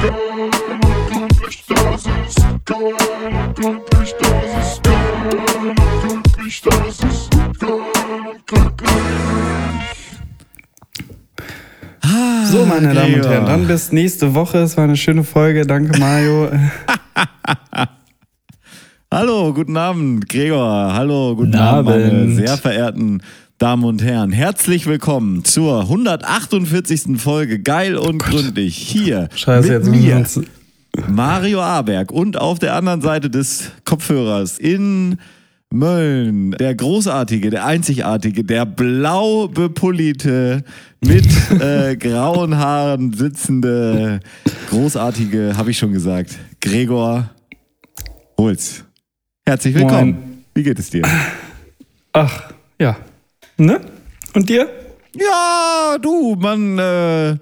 glücklich, das ist geil, glücklich, das ist geil, glücklich, das ist geil, glücklich. So, meine Damen und. Herren, dann bis nächste Woche. Es war eine schöne Folge. Danke, Mario. Hallo, guten Abend, Gregor. Hallo, guten Abend, meine Abend. sehr verehrten Damen und Herren. Herzlich willkommen zur 148. Folge Geil und gründlich hier Scheiße, mit mir. Mario Aberg und auf der anderen Seite des Kopfhörers in Mölln, der großartige, der einzigartige, der blau bepolierte, mit äh, grauen Haaren sitzende, großartige, habe ich schon gesagt, Gregor Holz. Herzlich willkommen. Moin. Wie geht es dir? Ach, ja. Ne? Und dir? Ja, du, Mann, äh,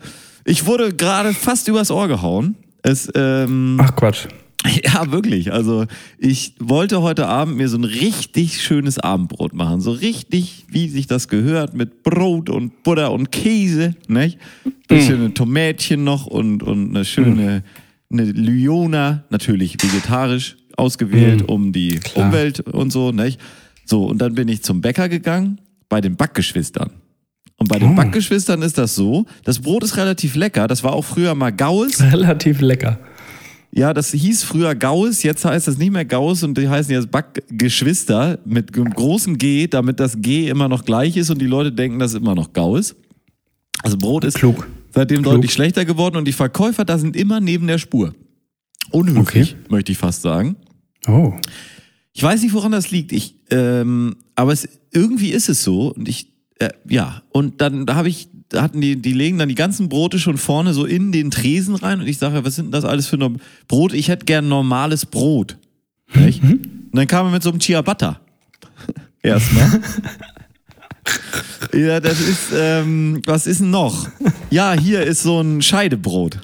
ich wurde gerade fast übers Ohr gehauen. Es, ähm, Ach, Quatsch. Ja, wirklich. Also ich wollte heute Abend mir so ein richtig schönes Abendbrot machen. So richtig, wie sich das gehört, mit Brot und Butter und Käse. Nicht? Bisschen ein Tomätchen noch und, und eine schöne eine Lyona, natürlich vegetarisch ausgewählt, um die Klar. Umwelt und so. Nicht? So, und dann bin ich zum Bäcker gegangen bei den Backgeschwistern. Und bei den Oh. Backgeschwistern ist das so, das Brot ist relativ lecker. Das war auch früher mal Gaues. Relativ lecker. Ja, das hieß früher Gauss, jetzt heißt das nicht mehr Gauss und die heißen jetzt Backgeschwister mit einem großen G, damit das G immer noch gleich ist und die Leute denken, das ist immer noch Gauss. Also Brot ist Klug. seitdem Klug. deutlich schlechter geworden und die Verkäufer da sind immer neben der Spur. Unhöflich, möchte ich fast sagen. Oh. Ich weiß nicht, woran das liegt. Ich, ähm, aber es, irgendwie ist es so. Und ich, äh, ja. Und dann da habe ich, da hatten die, die legen dann die ganzen Brote schon vorne so in den Tresen rein. Und ich sage, was sind denn das alles für ein Brot? Ich hätte gern normales Brot. Nicht? Und dann kam er mit so einem Ciabatta. Erstmal. ja, das ist, ähm, was ist denn noch? Ja, hier ist so ein Scheidebrot.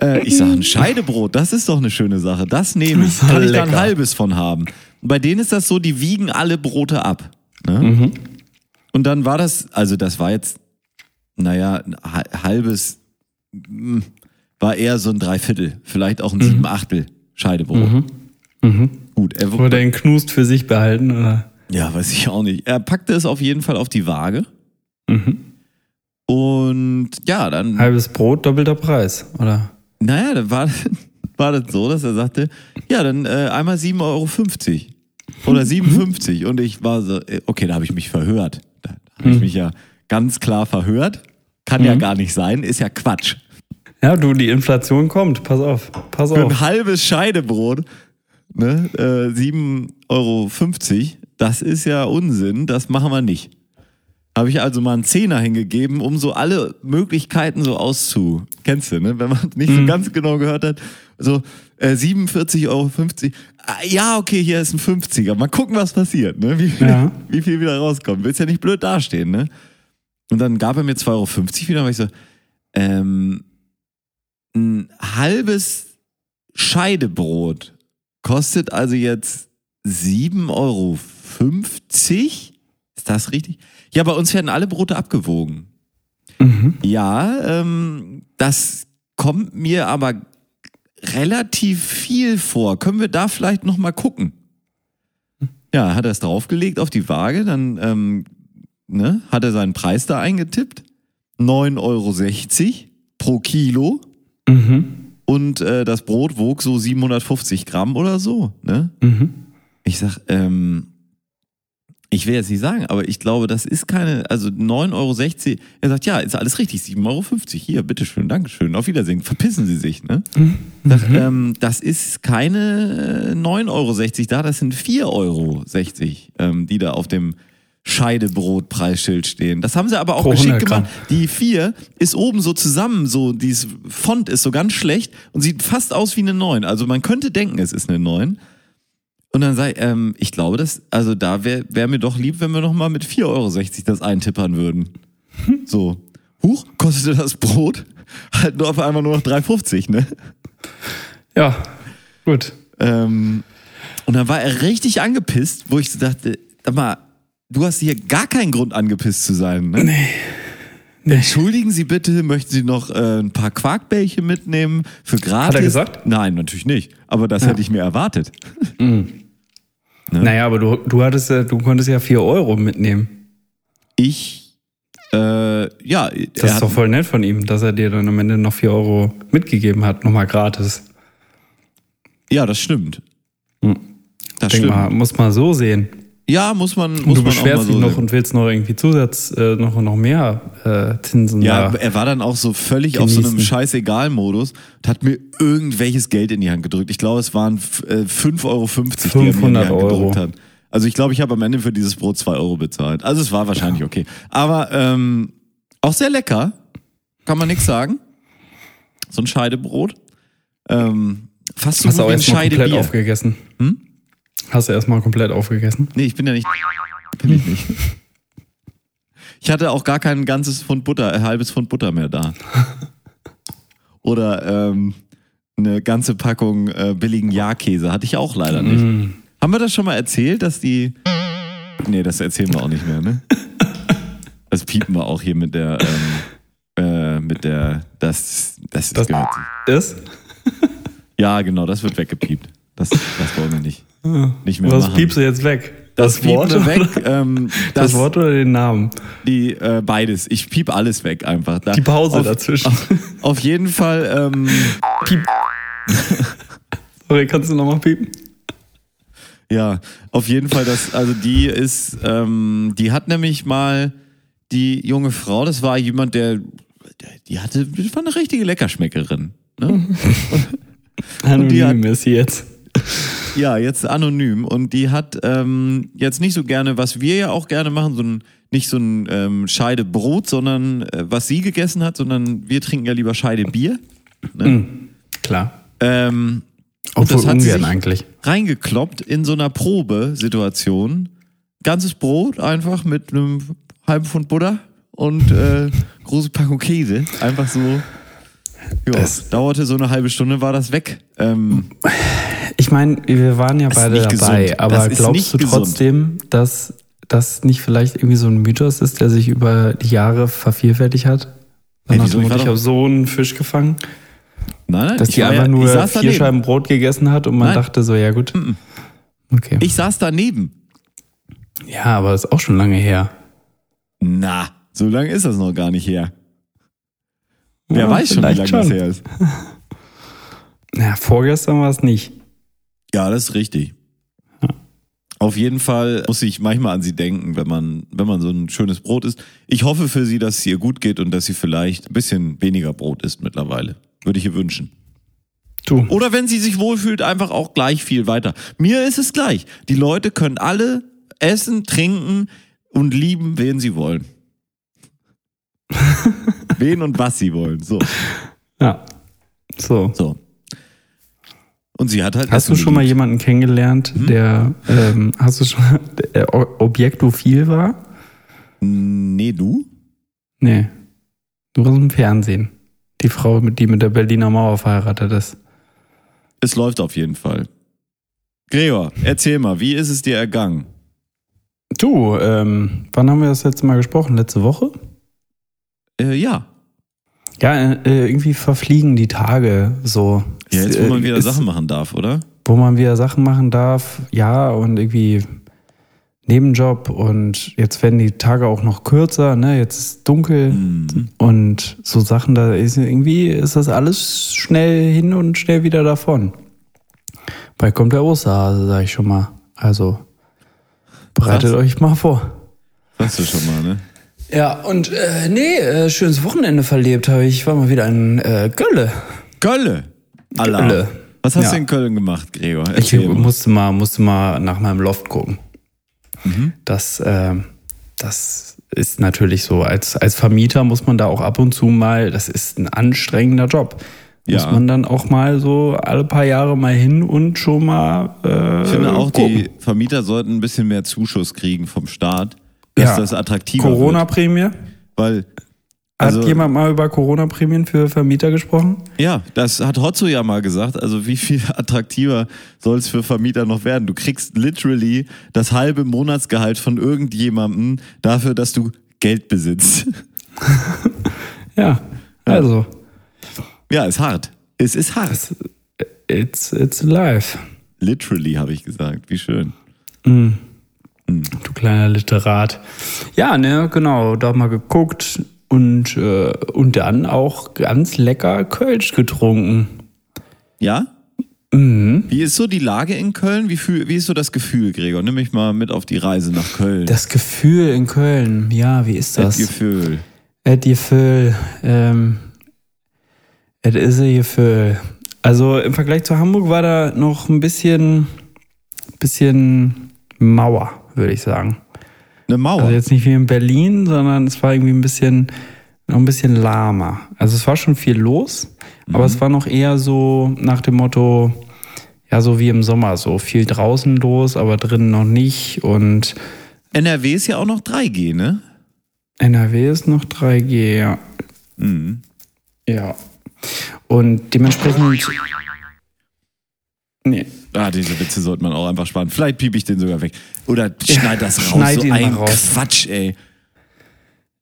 Äh, ich sage, ein Scheidebrot, das ist doch eine schöne Sache. Das nehme ich. Kann ich da ein halbes von haben. Und bei denen ist das so, die wiegen alle Brote ab. Ne? Und dann war das, also das war jetzt, naja, ein ha- halbes, mm, war eher so ein Dreiviertel, vielleicht auch ein Siebenachtel Scheidebrot. Gut, er, Oder den Knust für sich behalten, oder? ja, weiß ich auch nicht. Er packte es auf jeden Fall auf die Waage. Und ja, dann Halbes Brot, doppelter Preis, oder? Naja, dann war, war das so, dass er sagte, ja, dann äh, einmal 7,50 Euro. Oder 57. Und ich war so, äh, okay, da habe ich mich verhört. Da, da habe ich mich ja ganz klar verhört. Kann ja gar nicht sein, ist ja Quatsch. Ja, du, die Inflation kommt. Pass auf. Pass Für auf. ein halbes Scheidebrot, ne, äh, 7,50 Euro, das ist ja Unsinn, das machen wir nicht. Habe ich also mal einen Zehner hingegeben, um so alle Möglichkeiten so auszu. Kennst du, ne? Wenn man nicht so ganz genau gehört hat. So, äh, 47,50 Euro. Ah, ja, okay, hier ist ein 50er. Mal gucken, was passiert, ne? Wie, viel- Ja. wie viel wieder rauskommt. Willst ja nicht blöd dastehen, ne? Und dann gab er mir 2,50 Euro wieder, weil ich so, ähm, ein halbes Scheidebrot kostet also jetzt 7,50 Euro. Ist das richtig? Ja, bei uns werden alle Brote abgewogen. Ja, ähm, das kommt mir aber relativ viel vor. Können wir da vielleicht noch mal gucken? Ja, hat er es draufgelegt auf die Waage, dann ähm, ne, hat er seinen Preis da eingetippt. 9,60 Euro pro Kilo. Und äh, das Brot wog so 750 Gramm oder so. Ne? Ich sag, ähm, ich will jetzt nicht sagen, aber ich glaube, das ist keine, also 9,60 Euro. Er sagt, ja, ist alles richtig, 7,50 Euro. Hier, bitteschön, Dankeschön, auf Wiedersehen. Verpissen Sie sich, ne? Sag, ähm, das ist keine 9,60 Euro da, das sind 4,60 Euro, ähm, die da auf dem Scheidebrot-Preisschild stehen. Das haben sie aber auch Pro geschickt 100 Gramm. gemacht. Die 4 ist oben so zusammen, so dieses Font ist so ganz schlecht und sieht fast aus wie eine 9. Also man könnte denken, es ist eine 9. Und dann sei, ähm, ich glaube, das, also da wäre wär mir doch lieb, wenn wir noch mal mit 4,60 Euro das eintippern würden. So. Huch, kostete das Brot halt nur auf einmal nur noch 3,50, ne? Ja, gut. Ähm, und dann war er richtig angepisst, wo ich so dachte, sag mal, du hast hier gar keinen Grund angepisst zu sein, ne? Entschuldigen Sie bitte, möchten Sie noch äh, ein paar Quarkbällchen mitnehmen für gratis? Hat er gesagt? Nein, natürlich nicht. Aber das hätte ich mir erwartet. Naja, aber du, du hattest ja, du konntest ja 4 Euro mitnehmen. Ich, äh, ja, Das ist doch voll nett von ihm, dass er dir dann am Ende noch 4 Euro mitgegeben hat, nochmal gratis. ja, das stimmt. Das Denk stimmt. mal, muss man so sehen. Ja, muss man, muss Und du man auch mal beschwerst so dich noch sehen. und willst noch irgendwie Zusatz, äh, noch, noch mehr äh, Zinsen Ja, er war dann auch so völlig auf so einem Genießen. Scheißegal-Modus und hat mir irgendwelches Geld in die Hand gedrückt. Ich glaube, es waren äh, 5,50 Euro, die er mir in die 500 Hand Euro. gedrückt hat. Also ich glaube, ich habe am Ende für dieses Brot 2 Euro bezahlt. Also es war wahrscheinlich okay. Aber ähm, auch sehr lecker, kann man nichts sagen. So ein Scheidebrot. Ähm, fast so Hast du gut auch wie ein Scheidebier. aufgegessen? Hm? Hast du erstmal komplett aufgegessen? Nee, ich bin ja nicht. Bin ich nicht. Ich hatte auch gar kein ganzes Pfund Butter, ein halbes Pfund Butter mehr da. Oder ähm, eine ganze Packung äh, billigen Jahrkäse hatte ich auch leider nicht. Mm. Haben wir das schon mal erzählt, dass die. Nee, das erzählen wir auch nicht mehr, ne? Das piepen wir auch hier mit der. Ähm, äh, mit der. Das. Das, Das- gehört. Ist? Ja, genau, das wird weggepiept. Das, das wollen wir nicht. Nicht mehr Was machen. piepst du jetzt weg? Das, Wort? piepen wir weg. Ähm, Das, Wort oder den Namen? Die, äh, beides. Ich piep alles weg einfach. Da, Die Pause auf, dazwischen. Auf, auf jeden Fall, ähm, Piep. Sorry, kannst du nochmal piepen? ja, auf jeden Fall, das, also die ist, ähm, die hat nämlich mal die junge Frau, das war jemand, der, der die hatte, das war eine richtige Leckerschmeckerin. Ne? die hat- Anonym ist sie jetzt. Ja, jetzt anonym. Und die hat ähm, jetzt nicht so gerne, was wir ja auch gerne machen, so ein, nicht so ein ähm, Scheide Brot, sondern äh, was sie gegessen hat, sondern wir trinken ja lieber Scheide Bier. Klar. Ähm, und das hat sie eigentlich. reingekloppt in so einer Probesituation. Ganzes Brot einfach mit einem halben Pfund Butter und äh, große Packung Käse. Einfach so. Ja, Das- dauerte so eine halbe Stunde, war das weg. Ähm, Ich meine, wir waren ja beide dabei, gesund. aber glaubst du gesund. trotzdem, dass das nicht vielleicht irgendwie so ein Mythos ist, der sich über die Jahre vervielfältigt hat? Hey, Dann hast wieso? Ich habe so einen Fisch gefangen, nein, nein, dass die einfach ja, nur vier daneben. Scheiben Brot gegessen hat und man Nein. dachte so, ja gut. Okay. Ich saß daneben. ja, aber das ist auch schon lange her. Na, so lange ist das noch gar nicht her. Wer Ja, weiß schon, wie lange das schon. her ist. Ja, vorgestern war es nicht. Ja, das ist richtig. Auf jeden Fall muss ich manchmal an sie denken, wenn man, wenn man so ein schönes Brot isst. Ich hoffe für sie, dass es ihr gut geht und dass sie vielleicht ein bisschen weniger Brot isst mittlerweile. Würde ich ihr wünschen. Du. Oder wenn sie sich wohlfühlt, einfach auch gleich viel weiter. Mir ist es gleich. Die Leute können alle essen, trinken und lieben, wen sie wollen. wen und was sie wollen. So, Ja. So. so. Und sie hat halt. Hast du schon mal jemanden kennengelernt, Mhm. der, ähm, hast du schon, der objektophil war? Nee, du? Nee. Nur aus dem Fernsehen. Die Frau, mit die mit der Berliner Mauer verheiratet ist. Es läuft auf jeden Fall. Gregor, erzähl mal, wie ist es dir ergangen? Du, ähm, wann haben wir das letzte Mal gesprochen? Letzte Woche? Äh, ja. Ja, äh, irgendwie verfliegen die Tage so. Ja, jetzt, wo Es, man äh, wieder es- Sachen machen darf, oder? Wo man wieder Sachen machen darf, ja, und irgendwie Nebenjob und jetzt werden die Tage auch noch kürzer, ne? Jetzt ist dunkel Mhm. und so Sachen, da ist irgendwie ist das alles schnell hin und schnell wieder davon. Bald kommt der Osterhase, sag ich schon mal. Also bereitet Krass. euch mal vor. Hast du schon mal, ne? Ja, und äh, nee, äh, schönes Wochenende verlebt habe ich. Ich war mal wieder in äh, Gölle. Kölle. Allah. Kölle. Was hast Ja. du in Köln gemacht, Gregor? Ich Erzähl mal. musste mal, musste mal nach meinem Loft gucken. Mhm. Das, äh, das ist natürlich so. Als, als Vermieter muss man da auch ab und zu mal, das ist ein anstrengender Job. Muss Ja. man dann auch mal so alle paar Jahre mal hin und schon mal. Äh, Ich finde auch, gucken. die Vermieter sollten ein bisschen mehr Zuschuss kriegen vom Staat, dass Ja. das attraktiver. Corona-Prämie. Weil, Hat also, jemand mal über Corona-Prämien für Vermieter gesprochen? ja, das hat Hotzo ja mal gesagt. Also, wie viel attraktiver soll es für Vermieter noch werden? Du kriegst literally das halbe Monatsgehalt von irgendjemandem dafür, dass du Geld besitzt. Ja, also, Ja, ist hart. Es ist hart. it's, it's live. Literally, habe ich gesagt. Wie schön. Du kleiner Literat. Ja, ne, genau, da mal geguckt und, äh, und dann auch ganz lecker Kölsch getrunken. Ja? Mhm. Wie ist so die Lage in Köln? Wie, fühl, wie ist so das Gefühl, Gregor? Nimm mich mal mit auf die Reise nach Köln. Das Gefühl in Köln, ja, wie ist das das? Gefühl. Das Gefühl, ähm, es ist ein Gefühl. Also im Vergleich zu Hamburg war da noch ein bisschen, bisschen Mauer, würde ich sagen. Eine Mauer. Also jetzt nicht wie in Berlin, sondern es war irgendwie ein bisschen, noch ein bisschen lahmer. Also es war schon viel los, aber es war noch eher so nach dem Motto, ja, so wie im Sommer, so viel draußen los, aber drinnen noch nicht. Und NRW ist ja auch noch 3G, ne? NRW ist noch 3G, ja. Mhm. Ja. Und dementsprechend. Nee. Ah, diese Witze sollte man auch einfach sparen. Vielleicht piep ich den sogar weg. Oder schneid das raus. schneid so ein raus. Quatsch, ey.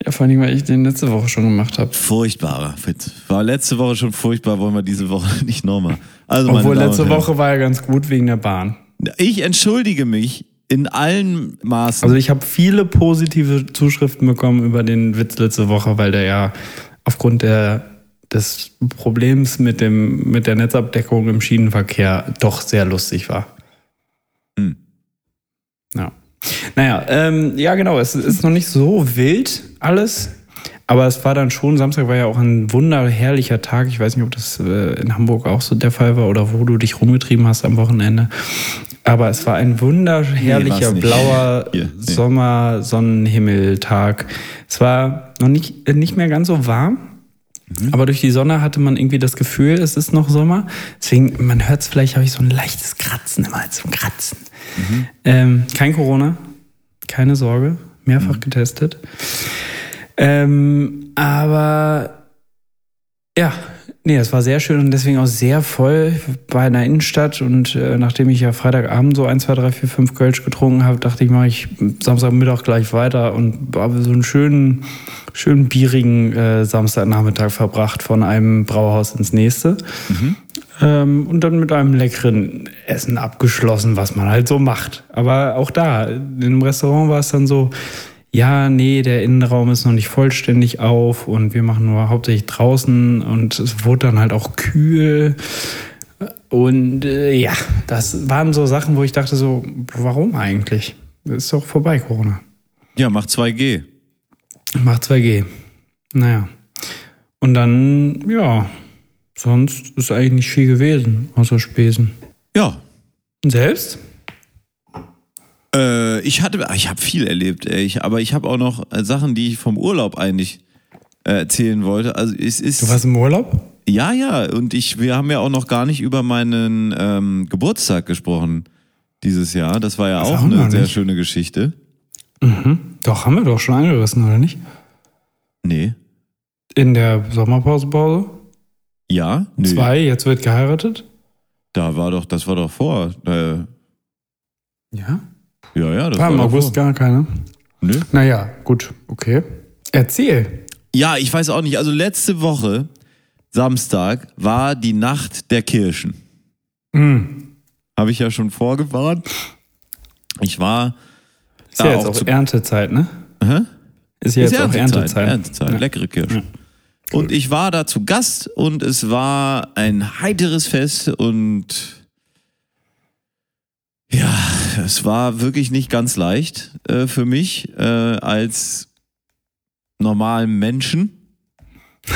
Ja, vor allem, weil ich den letzte Woche schon gemacht habe. Furchtbarer Witz. War letzte Woche schon furchtbar, wollen wir diese Woche nicht nochmal. Also, Obwohl letzte Woche war ja ganz gut wegen der Bahn. Ich entschuldige mich in allen Maßen. Also ich habe viele positive Zuschriften bekommen über den Witz letzte Woche, weil der ja aufgrund der, des Problems mit, dem, mit der Netzabdeckung im Schienenverkehr doch sehr lustig war. Hm. Ja. Naja, ähm, ja genau, es ist noch nicht so wild alles, aber es war dann schon, Samstag war ja auch ein wunderherrlicher Tag. Ich weiß nicht, ob das äh, in Hamburg auch so der Fall war oder wo du dich rumgetrieben hast am Wochenende. Aber es war ein wunderherrlicher Nee, blauer nee. Sommer-Sonnenhimmeltag. Es war noch nicht, äh, nicht mehr ganz so warm, Mhm. aber durch die Sonne hatte man irgendwie das Gefühl, es ist noch Sommer. Deswegen, man hört es vielleicht, habe ich so ein leichtes Kratzen immer, ein Kratzen. Mhm. Ähm, kein Corona, keine Sorge, Mhm. mehrfach getestet. Ähm, aber ja, nee, es war sehr schön und deswegen auch sehr voll bei einer Innenstadt. Und äh, nachdem ich ja Freitagabend so 1, 2, 3, 4, 5 Kölsch getrunken habe, dachte ich, mache ich Samstagmittag gleich weiter und habe so einen schönen, schönen bierigen äh, Samstagnachmittag verbracht von einem Brauhaus ins nächste. Ähm, und dann mit einem leckeren Essen abgeschlossen, was man halt so macht. Aber auch da, im Restaurant war es dann so, ja, nee, der Innenraum ist noch nicht vollständig auf und wir machen nur hauptsächlich draußen und es wurde dann halt auch kühl. Und äh, ja, das waren so Sachen, wo ich dachte so, warum eigentlich? Ist doch vorbei, Corona. ja, mach 2G. Macht 2G. Naja. Und dann, ja, sonst ist eigentlich nicht viel gewesen, außer Spesen. Ja. Und selbst? Äh, ich hatte, ich habe viel erlebt, ey. Ich, aber ich habe auch noch Sachen, die ich vom Urlaub eigentlich äh, erzählen wollte. Also es ist. Du warst im Urlaub? Ja, ja, und ich, wir haben ja auch noch gar nicht über meinen ähm, Geburtstag gesprochen dieses Jahr. Das war ja Das auch wir eine sehr schöne Geschichte. Doch, haben wir doch schon angerissen, oder nicht? Nee. In der Sommerpause, Pause? Ja? Nee. Zwei, jetzt wird geheiratet? Da war doch, das war doch vor. Äh, Ja. ja, ja, das War im doch August vor. gar keine. Nö. Naja, gut, okay. Erzähl. Ja, ich weiß auch nicht. Also letzte Woche, Samstag, war die Nacht der Kirschen. Hm. Habe ich ja schon vorgewarnt. Ich war Ist ja jetzt auch auch Erntezeit, ne? Hä? Ist ja jetzt auch Erntezeit. Erntezeit, Ja. leckere Kirschen. Und ich war da zu Gast und es war ein heiteres Fest und ja, es war wirklich nicht ganz leicht äh, für mich äh, als normalen Menschen.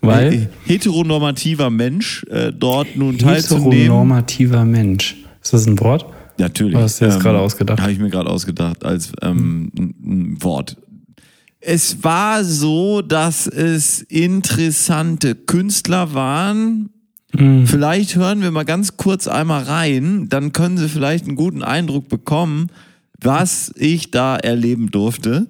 Weil Äh, heteronormativer Mensch äh, dort nun teilzunehmen. heteronormativer Mensch. Ist das ein Wort? Natürlich. ähm, Hast du jetzt gerade ausgedacht? Habe ich mir gerade ausgedacht als ähm, ein, Wort. Es war so, dass es interessante Künstler waren. Hm. Vielleicht hören wir mal ganz kurz einmal rein, dann können Sie vielleicht einen guten Eindruck bekommen, was ich da erleben durfte.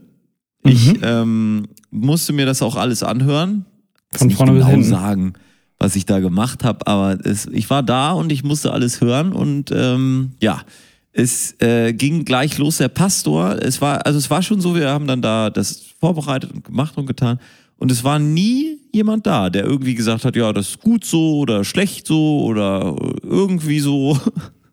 Ich ähm, musste mir das auch alles anhören. Von vorne bis genau hinten. sagen, was ich da gemacht habe, aber es, ich war da und ich musste alles hören und ähm, ja, Es äh, ging gleich los, der Pastor. Es war, also es war schon so, wir haben dann da das vorbereitet und gemacht und getan. Und es war nie jemand da, der irgendwie gesagt hat, ja, das ist gut so oder schlecht so oder irgendwie so.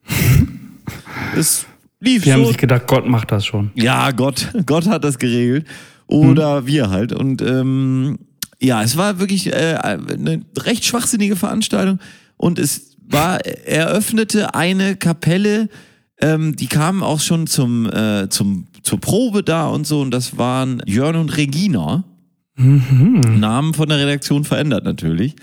es lief Die so. haben sich gedacht, Gott macht das schon. Ja, Gott, Gott hat das geregelt. Oder wir halt. Und ähm, ja, es war wirklich äh, eine recht schwachsinnige Veranstaltung. Und es war, eröffnete eine Kapelle, ähm, die kamen auch schon zum, äh, zum, zur Probe da und so. Und das waren Jörn und Regina. Namen von der Redaktion verändert natürlich.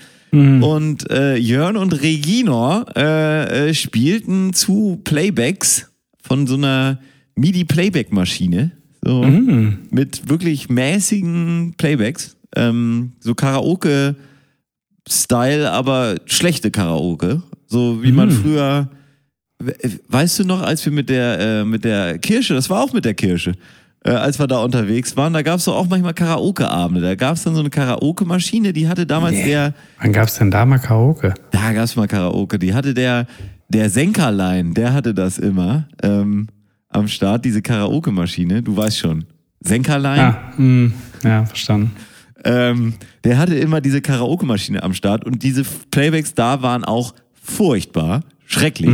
Und äh, Jörn und Regina äh, äh, spielten zu Playbacks von so einer MIDI-Playback-Maschine. So, Mit wirklich mäßigen Playbacks. Ähm, so Karaoke-Style, aber schlechte Karaoke. So wie man früher. We- Weißt du noch, als wir mit der, äh, mit der Kirche, das war auch mit der Kirche, äh, als wir da unterwegs waren, da gab es auch manchmal Karaoke-Abende. Da gab es dann so eine Karaoke-Maschine, die hatte damals Nee. der. Wann gab's denn da mal Karaoke? Da gab es mal Karaoke. Die hatte der, der Senkerlein, der hatte das immer ähm, am Start, diese Karaoke-Maschine. Du weißt schon. Senkerlein, Ah, hm, ja, verstanden. Ähm, der hatte immer diese Karaoke-Maschine am Start und diese Playbacks da waren auch furchtbar, schrecklich.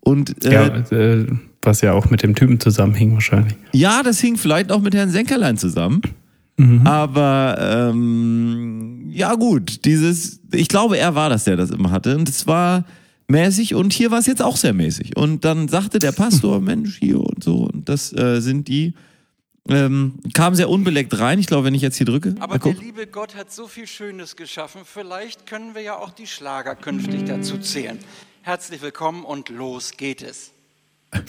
Und äh, Ja, ja. äh, was ja auch mit dem Typen zusammenhing wahrscheinlich. das hing vielleicht auch mit Herrn Senkerlein zusammen. Aber ähm, ja gut, dieses, ich glaube, er war das, der das immer hatte. Und es war mäßig und hier war es jetzt auch sehr mäßig. Und dann sagte der Pastor, Mensch, hier und so, und das äh, sind die. Ähm, kam sehr unbeleckt rein. Ich glaube, wenn ich jetzt hier drücke. Aber der liebe Gott hat so viel Schönes geschaffen. Vielleicht können wir ja auch die Schlager künftig dazu zählen. Herzlich willkommen und los geht es.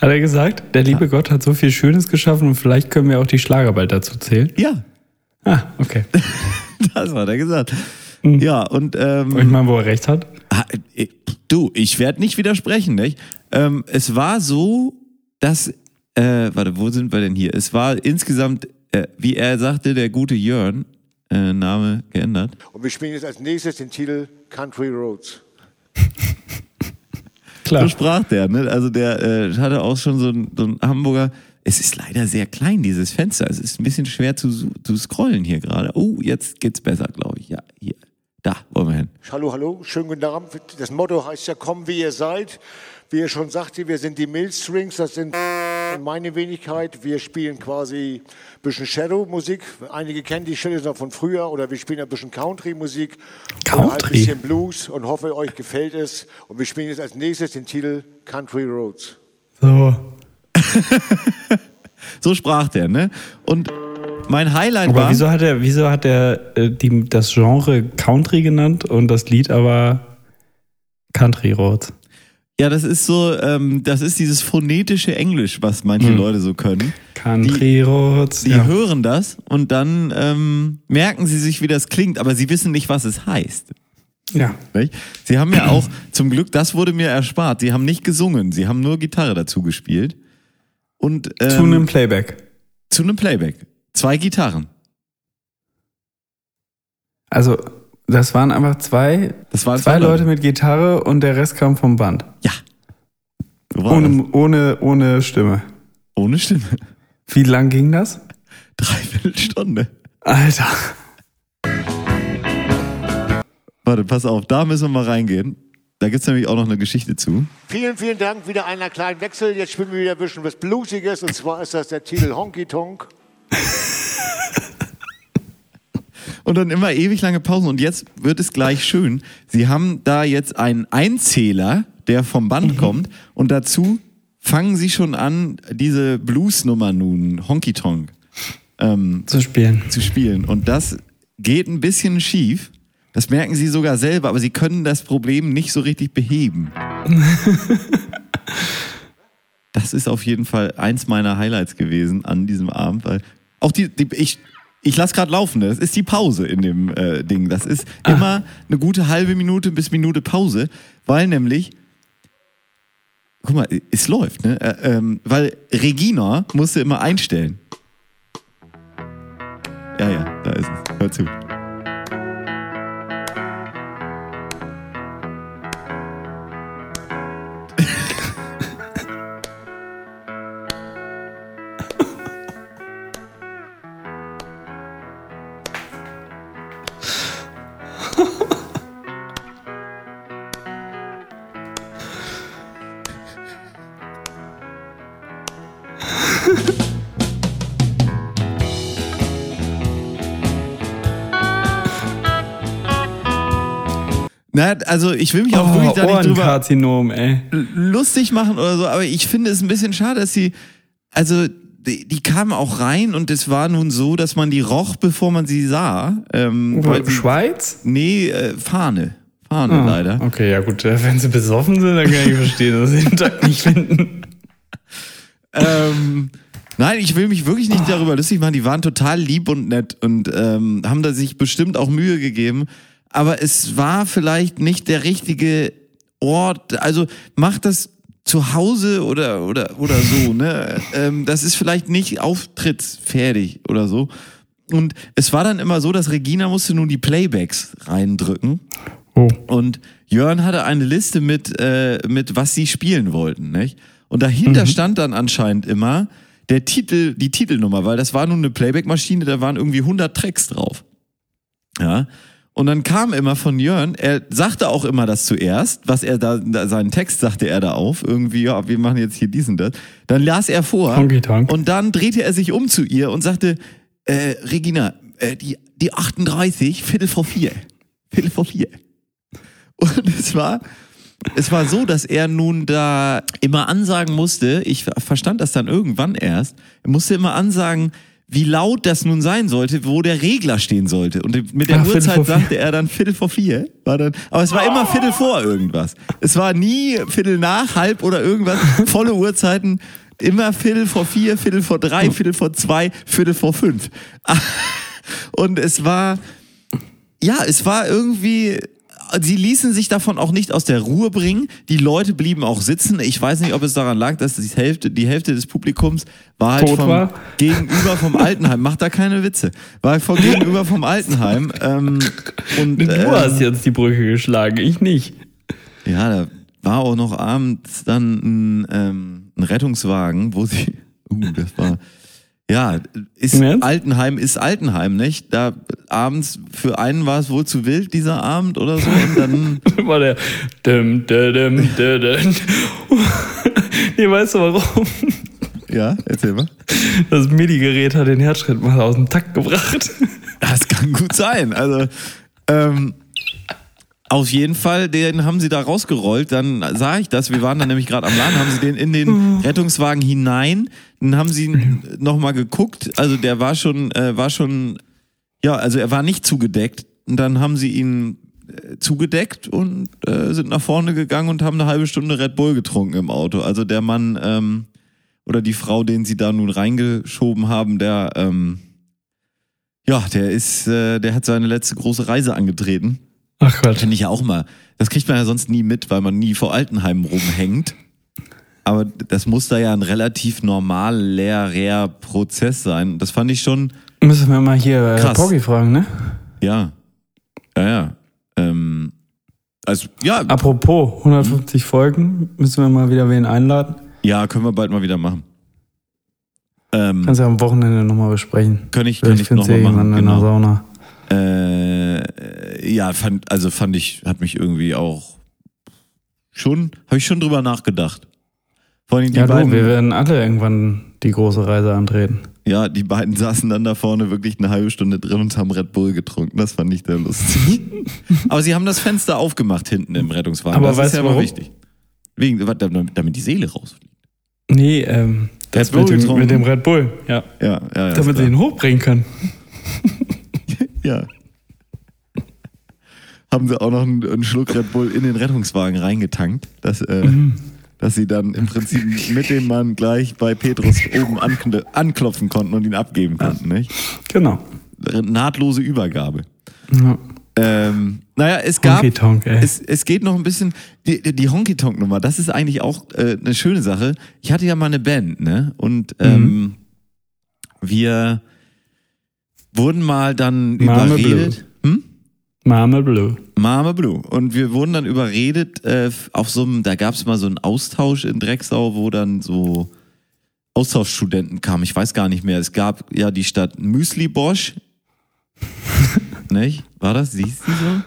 Hat er gesagt, der liebe Gott hat so viel Schönes geschaffen und vielleicht können wir auch die Schlager bald dazu zählen. Ja, Ah, okay. das hat er gesagt. Mhm. Ja, und ähm, Und ich meine, wo er recht hat. Äh, Du, ich werde nicht widersprechen, nicht? Ähm, es war so, dass, äh, warte, wo sind wir denn hier? Es war insgesamt, äh, wie er sagte, der gute Jörn, äh, Name geändert. Und wir spielen jetzt als nächstes den Titel Country Roads. Klar. So sprach der, ne? Also der äh, hatte auch schon so ein, so ein Hamburger. Es ist leider sehr klein, dieses Fenster. Es ist ein bisschen schwer zu, zu scrollen hier gerade. Oh, jetzt geht's besser, glaube ich. Ja, hier. Da wollen wir hin. Hallo, hallo, schönen guten Abend. Das Motto heißt ja, komm wie ihr seid. Wie ihr schon sagte, wir sind die Millstrings, das sind meine Wenigkeit. Wir spielen quasi ein bisschen Shadow-Musik. Einige kennen die Shadows noch von früher oder wir spielen ein bisschen Country-Musik. Oder halt ein Country? bisschen Blues und hoffe, euch gefällt es. Und wir spielen jetzt als nächstes den Titel Country Roads. So. So sprach der, ne? Und mein Highlight Aber war. wieso hat er, wieso hat er äh, die, das Genre Country genannt und das Lied aber Country Roads? Ja, das ist so, ähm, das ist dieses phonetische Englisch, was manche Leute so können. Country Roads. Die ja. hören das und dann ähm, merken sie sich, wie das klingt, aber sie wissen nicht, was es heißt. ja. Sie haben ja auch, zum Glück, das wurde mir erspart, sie haben nicht gesungen, sie haben nur Gitarre dazu gespielt. Und ähm, Zu einem Playback. zu einem Playback. Zwei Gitarren. Also, das waren einfach zwei, Das waren zwei Leute mit Gitarre und der Rest kam vom Band. Ja. So war das. Ohne, ohne, ohne Stimme. Ohne Stimme. Wie lang ging das? Dreiviertel Stunde. Alter. Warte, pass auf, da müssen wir mal reingehen. Da gibt's nämlich auch noch eine Geschichte zu. Vielen, vielen Dank. Wieder einer kleinen Wechsel. Jetzt spielen wir wieder ein bisschen was Bluesiges. Und zwar ist das der Titel Honky Tonk. Und dann immer ewig lange Pausen. Und jetzt wird es gleich schön. Sie haben da jetzt einen Einzähler, der vom Band kommt. Und dazu fangen sie schon an, diese Bluesnummer nun, Honky Tonk, ähm, Zu spielen. zu spielen. Und das geht ein bisschen schief. Das merken sie sogar selber, aber sie können das Problem nicht so richtig beheben. das ist auf jeden Fall eins meiner Highlights gewesen an diesem Abend, weil auch die, die ich, ich lasse gerade laufen, ne? das ist die Pause in dem äh, Ding. Das ist immer eine gute halbe Minute bis Minute Pause, weil nämlich Guck mal, es läuft, ne? Äh, ähm, weil Regina musste immer einstellen. Ja, ja, da ist es. Hör zu. Na, also ich will mich auch wirklich da nicht drüber Ohrenkarzinom, ey. lustig machen oder so, aber ich finde es ein bisschen schade, dass sie, also die, die kamen auch rein und es war nun so, dass man die roch, bevor man sie sah. Ähm, sie, Schweiz? nee, äh, Fahne. Fahne Ah, leider. Okay, ja gut, äh, wenn sie besoffen sind, dann kann ich verstehen, dass sie den Tag nicht finden. ähm, nein, ich will mich wirklich nicht darüber lustig machen. Die waren total lieb und nett und ähm, haben da sich bestimmt auch Mühe gegeben. Aber es war vielleicht nicht der richtige Ort. Also macht das zu Hause oder oder oder so. Ne, ähm, das ist vielleicht nicht auftrittsfertig oder so. Und es war dann immer so, dass Regina musste nun die Playbacks reindrücken. Oh. Und Jörn hatte eine Liste mit, äh, mit was sie spielen wollten, nicht? Und dahinter stand dann anscheinend immer der Titel, die Titelnummer, weil das war nun eine Playback-Maschine, da waren irgendwie 100 Tracks drauf. Ja. Und dann kam immer von Jörn, er sagte auch immer das zuerst, was er da, seinen Text sagte er da auf, irgendwie, ja, wir machen jetzt hier diesen, das. Dann las er vor und dann drehte er sich um zu ihr und sagte, äh, Regina, äh, die, die 38, Viertel vor vier. Viertel vor vier. Und es war, es war so, dass er nun da immer ansagen musste, ich verstand das dann irgendwann erst, er musste immer ansagen, wie laut das nun sein sollte, wo der Regler stehen sollte. Und mit der Ah, Uhrzeit sagte er dann Viertel vor vier. War dann, aber es war immer Viertel vor irgendwas. Es war nie Viertel nach, halb oder irgendwas. Volle Uhrzeiten. Immer Viertel vor vier, Viertel vor drei, Viertel vor zwei, Viertel vor fünf. Und es war, ja, es war irgendwie, sie ließen sich davon auch nicht aus der Ruhe bringen. Die Leute blieben auch sitzen. Ich weiß nicht, ob es daran lag, dass die Hälfte, die Hälfte des Publikums war halt Tot vom war? gegenüber vom Altenheim. Macht da keine Witze. War vom gegenüber vom Altenheim. Ähm, und, Du ähm, hast jetzt die Brücke geschlagen, ich nicht. ja, da war auch noch abends dann ein, ähm, ein Rettungswagen, wo sie, uh, das war, ja, ist Ernst? Altenheim ist Altenheim, nicht? Da abends, für einen war es wohl zu wild, dieser Abend oder so, und dann, war der dim, dim, dim. Nee, weißt du warum? ja, erzähl mal. Das MIDI-Gerät hat den Herzschritt mal aus dem Takt gebracht. Das kann gut sein. Also, ähm, auf jeden Fall, den haben sie da rausgerollt. Dann sah ich das. Wir waren dann nämlich gerade am Laden, haben sie den in den Rettungswagen hinein. Dann haben sie nochmal geguckt. Also der war schon, äh, war schon, ja, also er war nicht zugedeckt. Und dann haben sie ihn äh, zugedeckt und äh, sind nach vorne gegangen und haben eine halbe Stunde Red Bull getrunken im Auto. Also der Mann ähm, oder die Frau, den sie da nun reingeschoben haben, der ähm, ja, der ist, äh, der hat seine letzte große Reise angetreten. Ach Gott. Finde ich ja auch mal. Das kriegt man ja sonst nie mit, weil man nie vor Altenheimen rumhängt. Aber das muss da ja ein relativ normaler Prozess sein. Das fand ich schon, Müssen wir mal hier äh, Krass. Poggi fragen, ne? ja, ja, ja. Ähm, also, ja, Apropos 150 Folgen, müssen wir mal wieder wen einladen. ja, können wir bald mal wieder machen. Ähm, Kannst ja am Wochenende nochmal besprechen. kann ich, kann Vielleicht ich findest noch du mal jemanden machen. in der Genau. Sauna. Äh, ja, fand, also fand ich, hat mich irgendwie auch schon, habe ich schon drüber nachgedacht. Vor allem die Ja, du, beiden, wir werden alle irgendwann die große Reise antreten. ja, die beiden saßen dann da vorne wirklich eine halbe Stunde drin und haben Red Bull getrunken. Das fand ich sehr lustig. aber sie haben das Fenster aufgemacht hinten im Rettungswagen. Aber das weißt ist ja du warum? wichtig. Wegen, damit, damit die Seele rausfliegt. Nee, ähm, das mit dem, mit dem Red Bull, ja. Ja, ja, ja. Damit sie ihn hochbringen können. Ja. Haben sie auch noch einen, einen Schluck Red Bull in den Rettungswagen reingetankt, dass, äh, Mhm. dass sie dann im Prinzip mit dem Mann gleich bei Petrus oben ankn anklopfen konnten und ihn abgeben konnten. Nicht? Genau. Nahtlose Übergabe. Ja. Ähm, naja, es gab. Honky Tonk, ey. Es, es geht noch ein bisschen. Die, die- Honky Tonk Nummer, das ist eigentlich auch äh, eine schöne Sache. Ich hatte ja mal eine Band, ne? Und Mhm. ähm, wir wurden mal dann Mame überredet. Hm? Mama Blue. Mama Blue. Und wir wurden dann überredet, äh, auf so einem, da gab es mal so einen Austausch in Drecksau, wo dann so Austauschstudenten kamen. Ich weiß gar nicht mehr. Es gab ja die Stadt Müsli Bosch. nicht? War das? Siehst du so?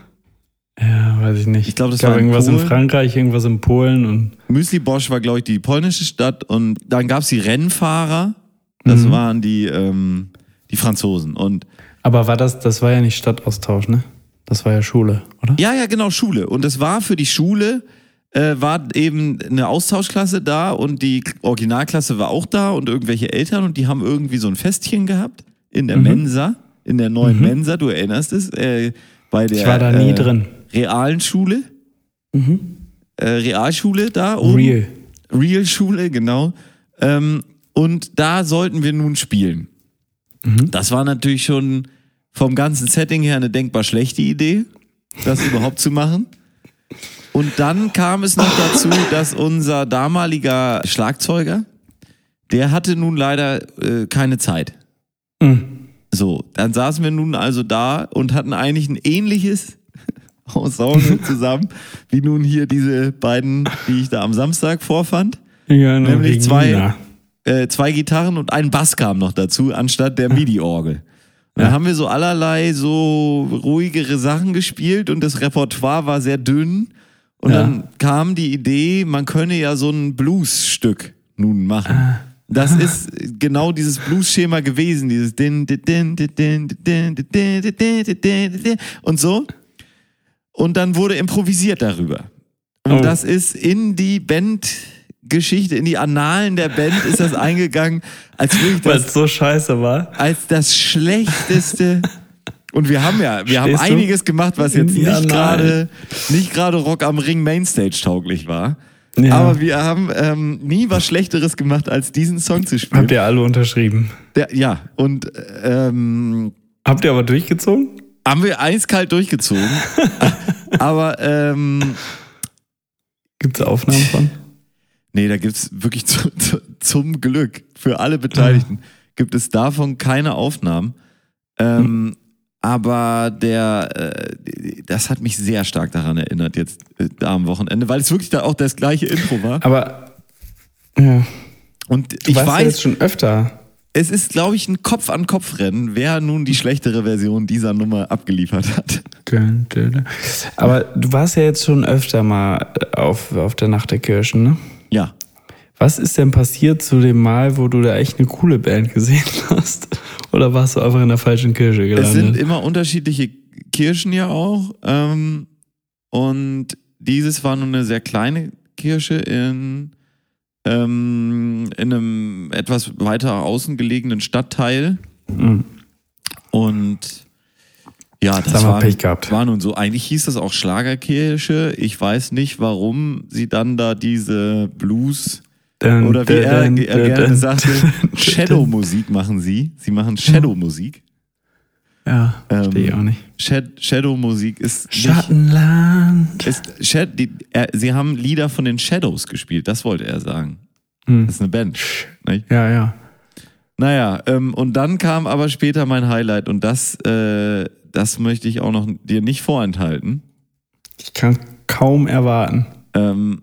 Ja, weiß ich nicht. Ich glaub, das gab war in irgendwas in Polen. Frankreich, irgendwas in Polen und Müsli Bosch war, glaube ich, die polnische Stadt und dann gab es die Rennfahrer. Das Mhm. waren die, ähm, die Franzosen. Und aber war das, das war ja nicht Stadtaustausch, ne? Das war ja Schule, oder? Ja, ja, genau, Schule. Und es war für die Schule, äh, war eben eine Austauschklasse da und die Originalklasse war auch da und irgendwelche Eltern und die haben irgendwie so ein Festchen gehabt in der Mensa, in der neuen Mensa, du erinnerst es, äh, bei der Ich war da nie äh, drin. realen Schule. Äh, Realschule da oben. Real. Real-Schule, genau. Ähm, und da sollten wir nun spielen. Das war natürlich schon vom ganzen Setting her eine denkbar schlechte Idee, das überhaupt zu machen. Und dann kam es noch dazu, dass unser damaliger Schlagzeuger, der hatte nun leider äh, keine Zeit. So, dann saßen wir nun also da und hatten eigentlich ein ähnliches Ensemble zusammen, wie nun hier diese beiden, die ich da am Samstag vorfand. Ja, Nämlich zwei, äh, zwei Gitarren und ein Bass kam noch dazu, anstatt der MIDI-Orgel. Ja. Da haben wir so allerlei so ruhigere Sachen gespielt und das Repertoire war sehr dünn. Und ja. dann kam die Idee, man könne ja so ein Blues-Stück nun machen. Das ist genau dieses Blues-Schema gewesen, dieses din, din, din, und so. Und dann wurde improvisiert darüber. Und oh. das ist in die Band Bandgeschichte, in die Annalen der Band ist das eingegangen, als wirklich Weil das, es so scheiße war. als das schlechteste. Und wir haben ja, wir haben Stehst du? einiges gemacht, was jetzt nicht gerade, nicht gerade Rock am Ring Mainstage tauglich war. Ja. Aber wir haben ähm, nie was Schlechteres gemacht, als diesen Song zu spielen. Habt ihr alle unterschrieben? Der, ja, und ähm, Habt ihr aber durchgezogen? haben wir eiskalt durchgezogen. aber ähm, Gibt es Aufnahmen von? Nee, da gibt's wirklich zu, zu, zum Glück für alle Beteiligten gibt es davon keine Aufnahmen. Ähm, Aber der, äh, das hat mich sehr stark daran erinnert jetzt äh, da am Wochenende, weil es wirklich da auch das gleiche Intro war. Aber ja, Und du ich warst ja weiß, jetzt schon öfter. es ist, glaube ich, ein Kopf-an-Kopf-Rennen, wer nun die schlechtere Version dieser Nummer abgeliefert hat. Aber du warst ja jetzt schon öfter mal auf, auf der Nacht der Kirchen, ne? Ja. Was ist denn passiert zu dem Mal, wo du da echt eine coole Band gesehen hast? Oder warst du einfach in der falschen Kirche gelandet? Es sind immer unterschiedliche Kirchen ja auch. Ähm, und dieses war nun eine sehr kleine Kirche in, ähm, in einem etwas weiter außen gelegenen Stadtteil. Mhm. Und ja, das wir war, Pech gehabt. war nun so. Eigentlich hieß das auch Schlagerkirche. Ich weiß nicht, warum sie dann da diese Blues Dun, oder wie dun, er, dun, er gerne sagte. Shadow-Musik machen sie. Sie machen Shadow-Musik. Ja, verstehe ich Ähm, auch nicht. Shad- Shadow-Musik ist nicht, Schattenland. ist Shad, die, er, sie haben Lieder von den Shadows gespielt, das wollte er sagen. Hm. Das ist eine Band. Nicht? Ja, ja. Naja, ähm, und dann kam aber später mein Highlight und das, äh, das möchte ich auch noch dir nicht vorenthalten. Ich kann kaum erwarten. Ähm,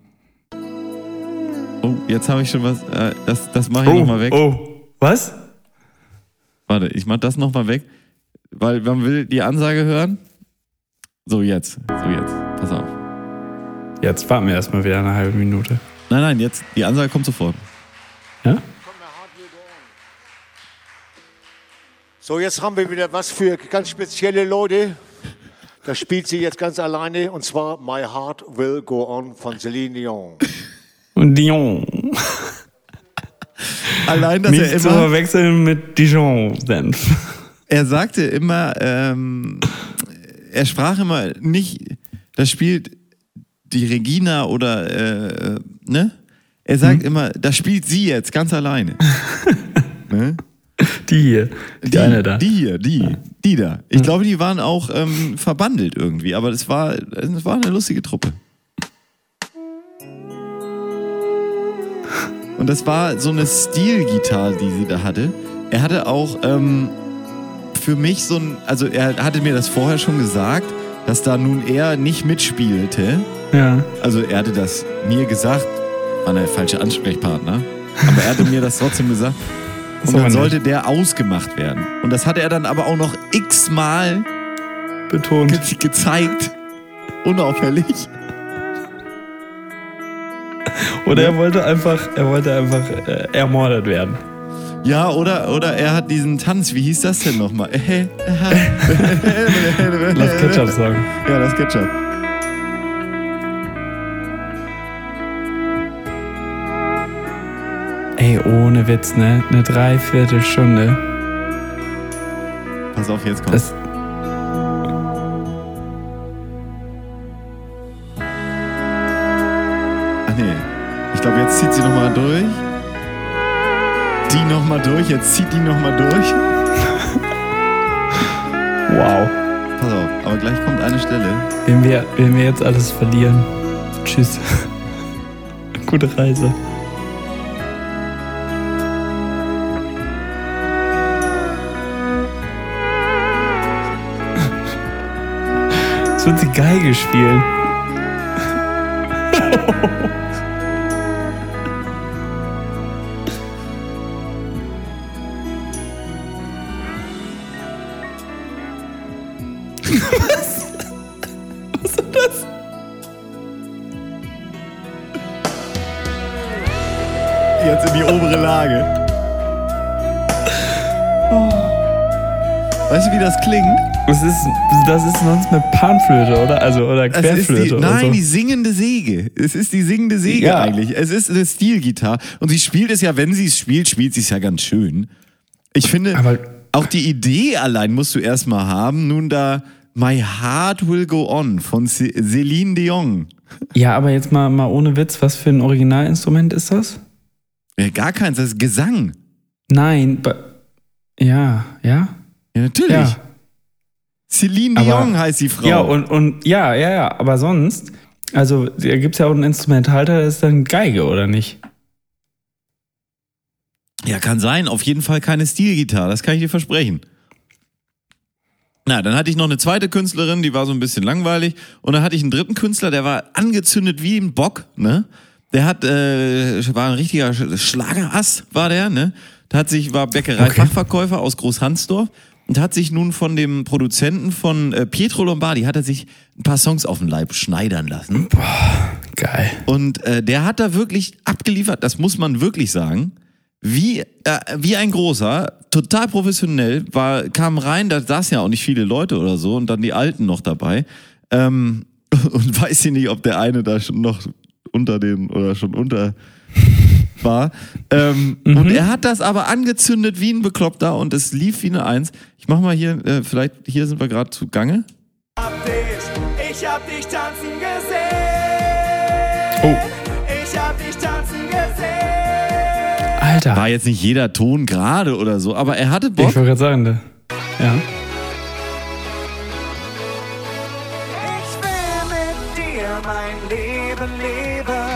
oh, jetzt habe ich schon was, äh, das, das mache ich noch nochmal weg. oh. Was? Warte, ich mach das nochmal weg, weil man will die Ansage hören. So, jetzt, so jetzt, pass auf. Jetzt warten wir erstmal wieder eine halbe Minute. Nein, nein, jetzt, die Ansage kommt sofort. Ja? So, jetzt haben wir wieder was für ganz spezielle Leute. Das spielt sie jetzt ganz alleine und zwar My Heart Will Go On von Celine Dion. Und Dijon. Allein, dass er Nicht zu immer, verwechseln mit Dijon-Senf. er sagte immer, ähm, er sprach immer nicht, das spielt die Regina oder, äh, ne? Er sagt immer, das spielt sie jetzt ganz alleine. ne? Die hier. Die, eine da. Die hier, die, die da. Ich glaube, die waren auch ähm, verbandelt irgendwie, aber das war, war eine lustige Truppe. Und das war so eine Stilgitarre, die sie da hatte. Er hatte auch ähm, für mich so ein, also er hatte mir das vorher schon gesagt, dass da nun er nicht mitspielte. Ja. Also er hatte das mir gesagt, war der falsche Ansprechpartner, aber er hatte mir das trotzdem gesagt. Und dann sollte der ausgemacht werden. Und das hatte er dann aber auch noch x-mal Betont. ge gezeigt. Unauffällig. Oder er wollte einfach, er wollte einfach äh, ermordet werden. Ja, oder, oder er hat diesen Tanz, wie hieß das denn nochmal? Lass Ketchup sagen. Ja, das Ketchup. Ey, ohne Witz, ne? Eine Dreiviertelstunde. Pass auf, jetzt kommt. Das, Ach nee. Ich glaube, jetzt zieht sie nochmal durch. Die nochmal durch, jetzt zieht die nochmal durch. wow. Pass auf, aber gleich kommt eine Stelle. Wenn wir, wenn wir jetzt alles verlieren. Tschüss. Gute Reise. Es wird die Geige spielen. Jetzt in die obere Lage. Weißt du, wie das klingt? Das ist, das ist sonst eine Panflöte, oder? Also, oder ist die, Querflöte oder nein, so. die singende Säge. Es ist die singende Säge Ja. eigentlich. Es ist eine Stilgitarre. Und sie spielt es ja, wenn sie es spielt, spielt sie es ja ganz schön. Ich finde, Aber- auch die Idee allein musst du erstmal haben. Nun da My Heart Will Go On von Ce- Celine Dion. Ja, aber jetzt mal, mal ohne Witz, was für ein Originalinstrument ist das? Ja, gar keins, das ist Gesang. Nein, ja, ja, Ja, natürlich. ja. Celine Aber- Dion heißt die Frau. Ja, und, und ja, ja, ja, aber sonst, also da gibt es ja auch einen Instrumentalteil, das ist dann Geige, oder nicht? Ja, kann sein. Auf jeden Fall keine Stilgitarre, das kann ich dir versprechen. Na, dann hatte ich noch eine zweite Künstlerin, die war so ein bisschen langweilig. Und dann hatte ich einen dritten Künstler, der war angezündet wie ein Bock, ne? Der hat, äh, war ein richtiger Sch- Schlagerass, war der, ne? Der hat sich, war Bäckerei-Fachverkäufer aus Großhansdorf und hat sich nun von dem Produzenten von äh, Pietro Lombardi, hat er sich ein paar Songs auf den Leib schneidern lassen. Geil. Und äh, der hat da wirklich abgeliefert, das muss man wirklich sagen. Wie, äh, wie ein großer, total professionell, war, kam rein, da saßen ja auch nicht viele Leute oder so und dann die Alten noch dabei. Ähm, und weiß ich nicht, ob der eine da schon noch unter den oder schon unter war. Ähm, Und er hat das aber angezündet wie ein Bekloppter und es lief wie eine Eins. Ich mach mal hier, äh, vielleicht, hier sind wir gerade zu Gange. hab dich, ich hab dich tanzen gesehen. Oh. Ich hab dich tanzen gesehen. Alter. War jetzt nicht jeder Ton gerade oder so, aber er hatte Ich Bock. wollte gerade sagen, da. Ja. Ich will mit dir mein Leben leben.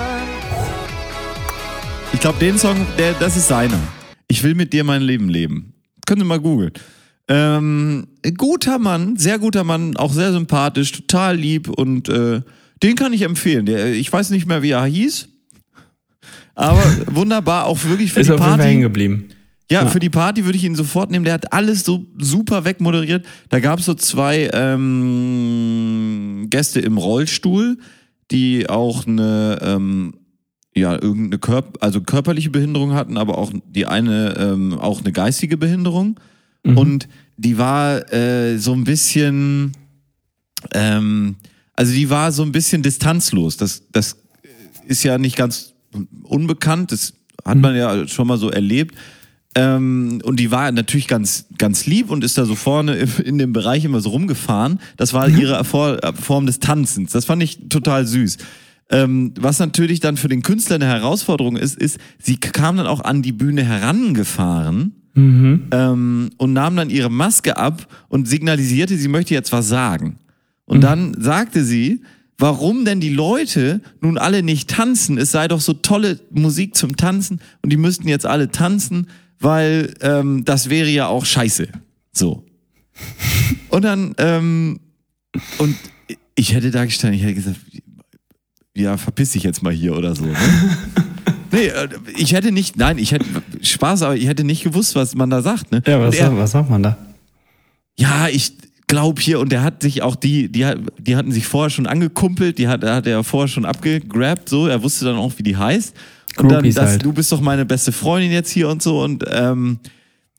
Ich glaube, den Song, der, das ist seiner. Ich will mit dir mein Leben leben. Könnt ihr mal googeln. Ähm, guter Mann, sehr guter Mann, auch sehr sympathisch, total lieb und äh, den kann ich empfehlen. Der, ich weiß nicht mehr, wie er hieß, aber wunderbar, auch wirklich für Ist die auf jeden Fall hängen Party. geblieben. Ja, Ja. für die Party würde ich ihn sofort nehmen. Der hat alles so super wegmoderiert. Da gab es so zwei ähm, Gäste im Rollstuhl, die auch eine ähm, ja irgendeine Körp also körperliche Behinderung hatten, aber auch die eine ähm, auch eine geistige Behinderung. Und die war äh, so ein bisschen ähm, also die war so ein bisschen distanzlos. Das das ist ja nicht ganz unbekannt. Das hat man ja schon mal so erlebt. Ähm, und die war natürlich ganz, ganz lieb und ist da so vorne in dem Bereich immer so rumgefahren. Das war ihre Vor- Form des Tanzens. Das fand ich total süß. Ähm, was natürlich dann für den Künstler eine Herausforderung ist, ist, sie kam dann auch an die Bühne herangefahren ähm, und nahm dann ihre Maske ab und signalisierte, sie möchte jetzt was sagen. Und dann sagte sie, warum denn die Leute nun alle nicht tanzen? Es sei doch so tolle Musik zum Tanzen und die müssten jetzt alle tanzen, weil ähm, das wäre ja auch scheiße. So. Und dann, ähm, und ich hätte da gestanden, ich hätte gesagt, ja, verpiss dich jetzt mal hier oder so. Ne? Nee, äh, ich hätte nicht, nein, ich hätte Spaß, aber ich hätte nicht gewusst, was man da sagt. Ne? Ja, was, er, sagt- was sagt man da? ja, ich glaube hier, und der hat sich auch die, die, die hatten sich vorher schon angekumpelt, die hat, hat er vorher schon abgegrabt, so, er wusste dann auch, wie die heißt. Und dann, das, halt. du bist doch meine beste Freundin jetzt hier und so. Und ähm,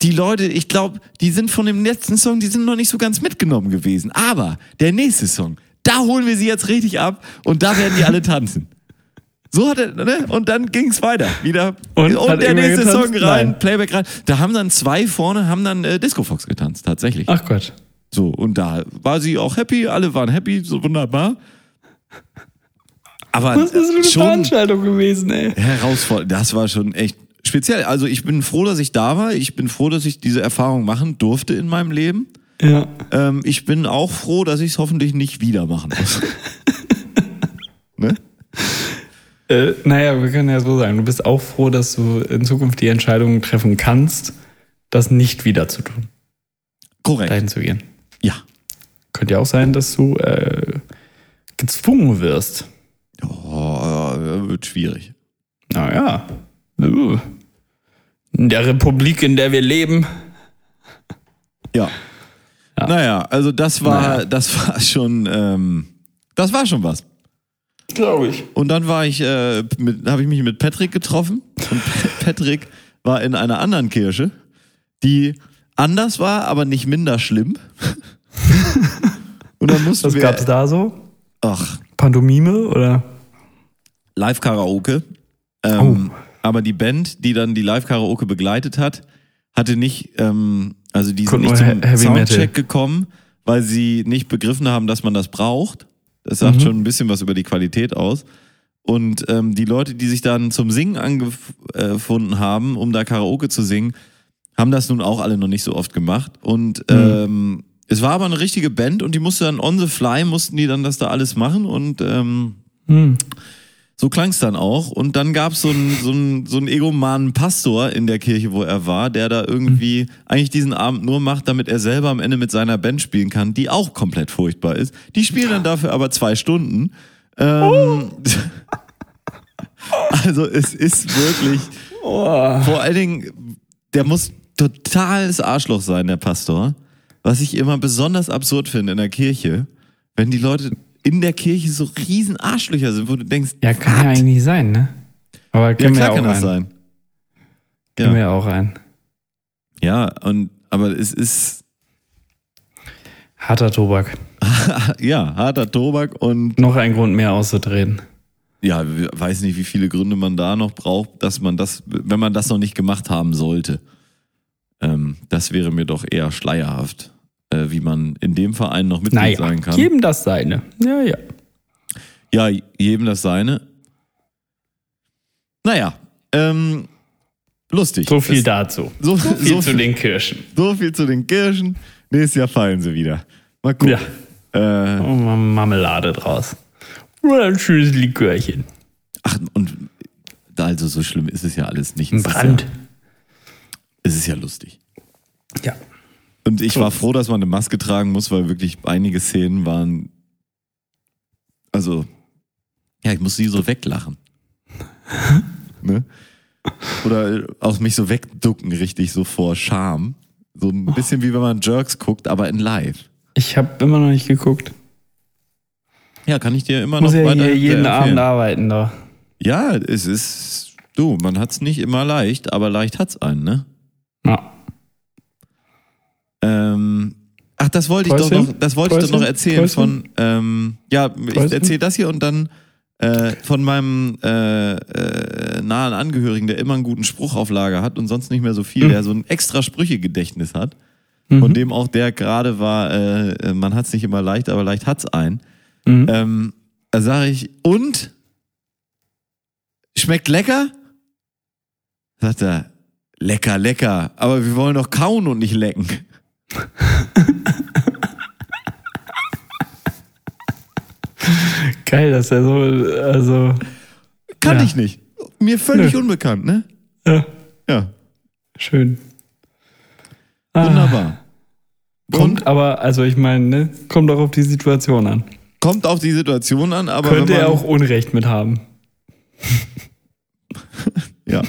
die Leute, ich glaube, die sind von dem letzten Song, die sind noch nicht so ganz mitgenommen gewesen. Aber der nächste Song, da holen wir sie jetzt richtig ab und da werden die alle tanzen. So hat er, ne? Und dann ging's weiter. Wieder. Und? Und, der nächste getanzt? Song rein, Nein. Playback rein. Da haben dann zwei vorne, haben dann äh, Disco Fox getanzt, tatsächlich. Ach Gott. So, und da war sie auch happy, alle waren happy, so wunderbar. Aber Was ist für eine schon Veranstaltung gewesen, ey? herausfordernd, das war schon echt speziell. Also ich bin froh, dass ich da war. Ich bin froh, dass ich diese Erfahrung machen durfte in meinem Leben. Ja. Ähm, ich bin auch froh, dass ich es hoffentlich nicht wieder machen muss. ne? Äh, naja, wir können ja so sagen, du bist auch froh, dass du in Zukunft die Entscheidung treffen kannst, das nicht wieder zu tun, Korrekt. dahin zu gehen. Ja. Könnte ja auch sein, dass du äh, gezwungen wirst. Oh, wird schwierig. Naja. Uh. In der Republik, in der wir leben. Ja. Ja. Naja, also das war, Naja. das war schon, ähm, das war schon was. Glaube ich. Und dann war ich, äh, habe ich mich mit Patrick getroffen und Patrick war in einer anderen Kirche, die anders war, aber nicht minder schlimm. und dann mussten Was wir, gab's da so? ach, Pantomime oder? Live-Karaoke. Oh. Ähm, Aber die Band, die dann die Live-Karaoke begleitet hat, hatte nicht, ähm, also die sind nicht zum He- Heavy Soundcheck Metal. gekommen, weil sie nicht begriffen haben, dass man das braucht. Das sagt Mhm. schon ein bisschen was über die Qualität aus. Und ähm, die Leute, die sich dann zum Singen angefunden haben, um da Karaoke zu singen, haben das nun auch alle noch nicht so oft gemacht. Und ähm, es war aber eine richtige Band und die musste dann on the fly, mussten die dann das da alles machen und ähm, Hm. So klang's dann auch. Und dann gab's so einen so einen, so einen egomanen Pastor in der Kirche, wo er war, der da irgendwie eigentlich diesen Abend nur macht, damit er selber am Ende mit seiner Band spielen kann, die auch komplett furchtbar ist. Die spielen dann dafür aber zwei Stunden. Ähm, also es ist wirklich, vor allen Dingen, der muss totales Arschloch sein, der Pastor. Was ich immer besonders absurd finde in der Kirche, wenn die Leute in der Kirche so riesen Arschlöcher sind, wo du denkst, Ja, kann ja "What?" eigentlich sein, ne? Aber Ja, können wir klar auch kann das rein. sein. Können Ja. wir auch rein. Ja, und aber es ist Harter Tobak. ja harter Tobak und Noch ein Grund mehr auszudrehen. ja, ich weiß nicht, wie viele Gründe man da noch braucht, dass man das, wenn man das noch nicht gemacht haben sollte. Ähm, das wäre mir doch eher schleierhaft, äh, wie man in dem Verein noch Mitglied Naja, sein kann. jedem das seine. Ja, ja. Ja, jedem das seine. Naja, ähm, lustig. So viel Es- dazu. So, So viel so, zu viel, den Kirchen. so viel zu den Kirchen. Nächstes Jahr fallen sie wieder. Mal gucken. Ja. Äh, Oh, Marmelade draus. Oder ein schönes Likörchen. ach, und also so schlimm ist es ja alles nicht. Ein Es ist Brand. Ja, es ist ja lustig. Ja. Und ich war froh, dass man eine Maske tragen muss, weil wirklich einige Szenen waren. Also, ja, ich muss sie so weglachen. ne? Oder auch mich so wegducken, richtig, so vor Scham. So ein bisschen wie wenn man Jerks guckt, aber in live. Ich habe immer noch nicht geguckt. Ja, kann ich dir immer Muss noch ja weiter hier jeden empfehlen. Abend arbeiten da. Ja, es ist. Du, man hat's nicht immer leicht, aber leicht hat's einen, ne? Ja. Ähm, ach, das wollte ich doch noch, das wollte ich doch noch erzählen Päuschen? von, ähm, ja, ich erzähle das hier und dann äh, von meinem äh, äh, nahen Angehörigen, der immer einen guten Spruch auf Lager hat und sonst nicht mehr so viel, Mhm. der so ein extra Sprüchegedächtnis hat. Von dem auch der gerade war, äh, äh, man hat's nicht immer leicht, aber leicht hat's ein. Mhm. Ähm, da sage ich, und? Schmeckt lecker? Sagt er, lecker, lecker, aber wir wollen doch kauen und nicht lecken. Geil, dass er so, also, Kann Ja. ich nicht. Mir völlig Nö. unbekannt, ne? ja, Ja, schön. Ah, wunderbar. Kommt aber, also ich meine, ne, kommt auch auf die Situation an. Kommt auf die Situation an, aber Könnte er auch Unrecht mit haben. Ja.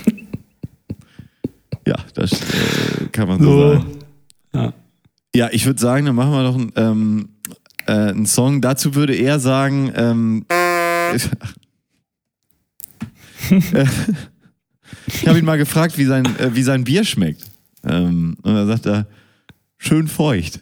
ja, das äh, kann man so, So. sagen. Ja. Ja, ich würde sagen, dann machen wir noch einen, ähm, äh, einen Song. Dazu würde er sagen, ähm, äh, Ich habe ihn mal gefragt, wie sein, äh, wie sein Bier schmeckt. Ähm, und er sagt er, schön feucht.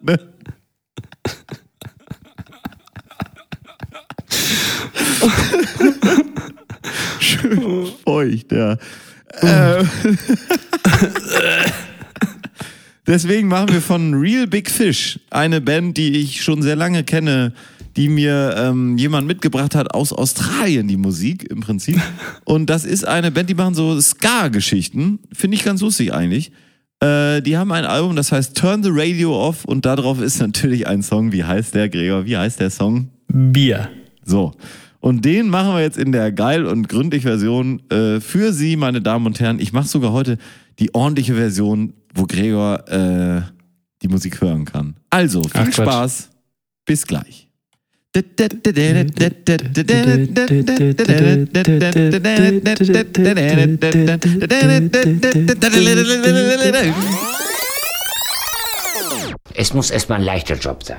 ne? Schön feucht, ja. Ähm. Deswegen machen wir von Real Big Fish eine Band, die ich schon sehr lange kenne, die mir ähm, jemand mitgebracht hat aus Australien, die Musik im Prinzip. Und das ist eine Band, die machen so Ska-Geschichten. Finde ich ganz lustig eigentlich. Äh, die haben ein Album, das heißt Turn the Radio Off und darauf ist natürlich ein Song. Wie heißt der, Gregor? Wie heißt der Song? Bier. So. Und den machen wir jetzt in der geil und gründlich Version äh, für Sie, meine Damen und Herren. Ich mache sogar heute die ordentliche Version, wo Gregor äh, die Musik hören kann. Also, viel Ach, Quatsch. Spaß. Bis gleich. Es muss erstmal ein leichter Job sein.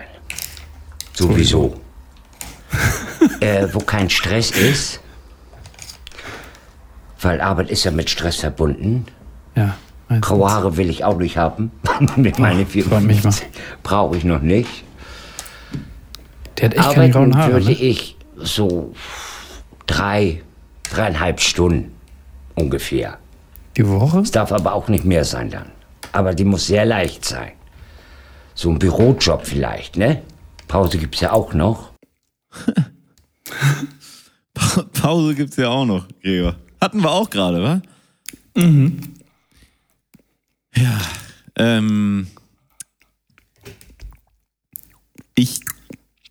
Sowieso. äh, wo kein Stress ist. Weil Arbeit ist ja mit Stress verbunden. Ja. Graue Haare will ich auch nicht haben. mit mal. 54 brauche ich noch nicht. Der hat echt keine grauen Arbeiten Haare. würde Ne? ich so drei, dreieinhalb Stunden ungefähr. Die Woche? Es darf aber auch nicht mehr sein dann. Aber die muss sehr leicht sein. So ein Bürojob vielleicht, ne? Pause gibt's ja auch noch. Pa- Pause gibt's ja auch noch, Gregor. Hatten wir auch gerade, wa? Ja, ähm. Ich,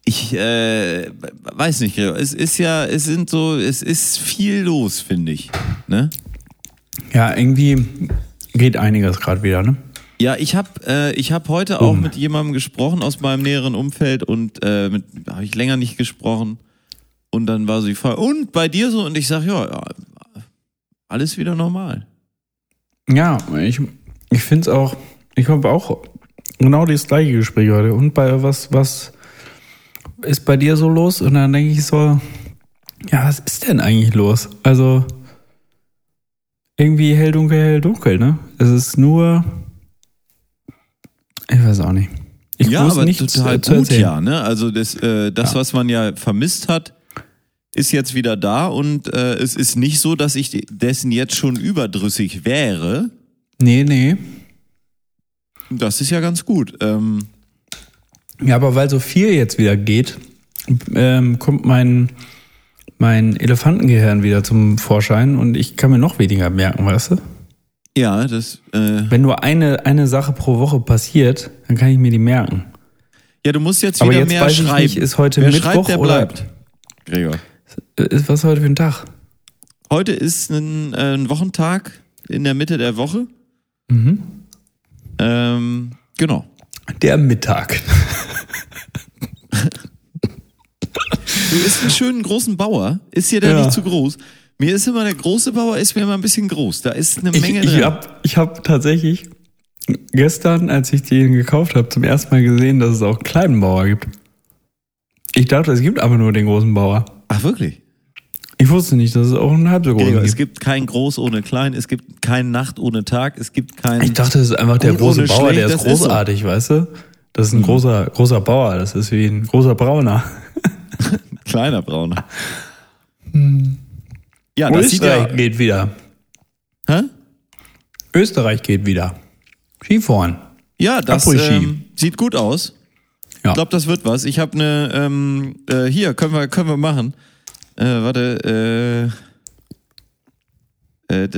ich, äh, weiß nicht, Gregor. Es ist ja, es sind so, es ist viel los, finde ich. Ne? Ja, irgendwie geht einiges gerade wieder, ne? Ja, ich habe äh, ich hab heute auch mit jemandem gesprochen aus meinem näheren Umfeld und äh, mit habe ich länger nicht gesprochen. Und dann war so die Frage, und bei dir so? Und ich sag ja, ja, alles wieder normal. Ja, ich, ich finde es auch, ich habe auch genau das gleiche Gespräch heute. Und bei was, was ist bei dir so los? Und dann denke ich so, ja, was ist denn eigentlich los? Also, irgendwie hell, dunkel, hell, dunkel, ne? Es ist nur, ich weiß auch nicht. Ich ja, aber nichts total zu gut, erzählen. ja. Ne? Also das, äh, das Ja. was man ja vermisst hat, ist jetzt wieder da und äh, es ist nicht so, dass ich dessen jetzt schon überdrüssig wäre. Nee, nee. Das ist ja ganz gut. Ähm, Ja, aber weil so viel jetzt wieder geht, ähm, kommt mein, mein Elefantengehirn wieder zum Vorschein und ich kann mir noch weniger merken, weißt du? ja, das. Äh, Wenn nur eine, eine Sache pro Woche passiert, dann kann ich mir die merken. ja, du musst jetzt Aber wieder jetzt mehr weiß ich schreiben. nicht, ist heute Wer Mittwoch schreibt, der oder- bleibt. Gregor. Äh, Ist was heute für ein Tag? Heute ist ein, äh, ein Wochentag in der Mitte der Woche. Mhm. Ähm, genau. Der Mittag. Du isst einen schönen großen Bauer. Ist hier der Ja. nicht zu groß? Mir ist immer der große Bauer, ist mir immer ein bisschen groß. Da ist eine Menge ich drin. habe ich hab tatsächlich gestern, als ich den gekauft habe, zum ersten Mal gesehen, dass es auch einen kleinen Bauer gibt. Ich dachte, es gibt aber nur den großen Bauer. Ach, wirklich? Ich wusste nicht, dass es auch einen halb so großen Gregor, es gibt. gibt kein Groß ohne Klein, es gibt kein Nacht ohne Tag, es gibt kein. Ich dachte, das ist einfach der große Bauer, der schlecht, ist das ist so. Mhm. großartig, weißt du? Das ist ein großer, großer Bauer, das ist wie ein großer Brauner. kleiner Brauner. Hm. Ja, das sieht ja. Österreich geht wieder. Hä? Österreich geht wieder. Skifahren. Ja, das ähm, sieht gut aus. Ja. Ich glaube, das wird was. Ich habe eine, ähm, äh, hier, können wir, können wir machen. Äh, warte, äh. äh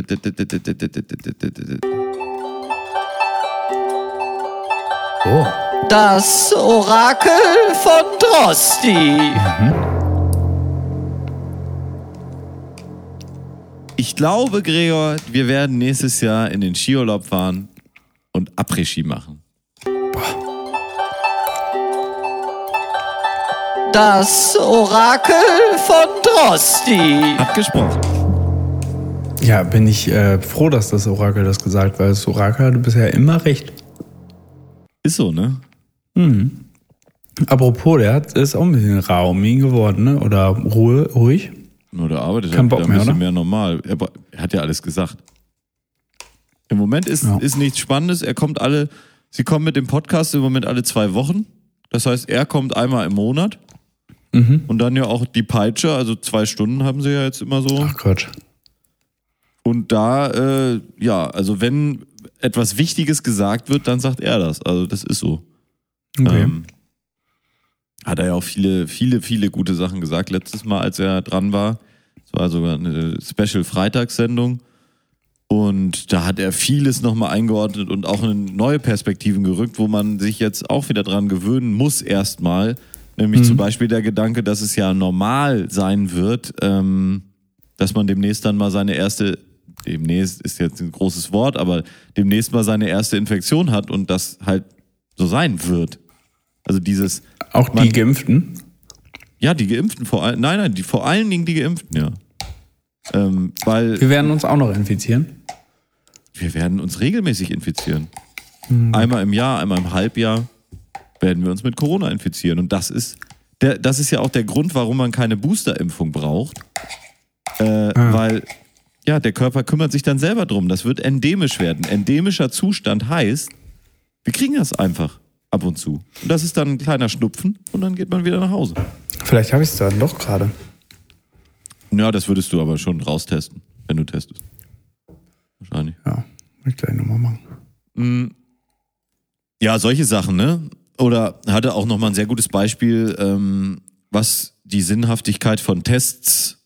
oh. Das Orakel von Drosti. Ich glaube, Gregor, wir werden nächstes Jahr in den Skiurlaub fahren und Après-Ski machen. Das Orakel von Drosti. Abgesprochen. Ja, bin ich äh, froh, dass das Orakel das gesagt hat, weil das Orakel hatte bisher immer recht. Ist so, ne? Apropos, der hat, ist auch ein bisschen raumi geworden, ne? Oder Ruhe, ruhig. Nur der arbeitet Kein ja Bock ein mehr, bisschen oder? mehr normal. Er, er hat ja alles gesagt. Im Moment ist, Ja. ist nichts Spannendes. Er kommt alle, sie kommen mit dem Podcast im Moment alle zwei Wochen. Das heißt, er kommt einmal im Monat. Mhm. Und dann ja auch die Peitsche, also zwei Stunden haben sie ja jetzt immer so. Ach Quatsch. Und da, äh, ja, also wenn etwas Wichtiges gesagt wird, dann sagt er das. Also das ist so. Okay. Ähm, hat er ja auch viele, viele, viele gute Sachen gesagt. Letztes Mal, als er dran war, es war sogar eine Special-Freitagssendung. Und da hat er vieles nochmal eingeordnet und auch in neue Perspektiven gerückt, wo man sich jetzt auch wieder dran gewöhnen muss erstmal. Nämlich zum Beispiel der Gedanke, dass es ja normal sein wird, ähm, dass man demnächst dann mal seine erste, demnächst ist jetzt ein großes Wort, aber demnächst mal seine erste Infektion hat und das halt so sein wird. Also dieses, auch die man- Geimpften. ja, die Geimpften vor allem, nein, nein, die, vor allen Dingen die Geimpften, ja. Ähm, weil Wir werden uns auch noch infizieren. wir werden uns regelmäßig infizieren. Einmal im Jahr, einmal im Halbjahr werden wir uns mit Corona infizieren. Und das ist, der, das ist ja auch der Grund, warum man keine Boosterimpfung braucht. Äh, Weil, ja, der Körper kümmert sich dann selber drum. Das wird endemisch werden. Endemischer Zustand heißt, wir kriegen das einfach ab und zu. Und das ist dann ein kleiner Schnupfen und dann geht man wieder nach Hause. Vielleicht habe ich es dann doch gerade. Ja, das würdest du aber schon raustesten, wenn du testest. Wahrscheinlich. Ja, ich gleich nochmal machen. Ja, solche Sachen, ne? Oder hatte auch nochmal ein sehr gutes Beispiel, ähm, was die Sinnhaftigkeit von Tests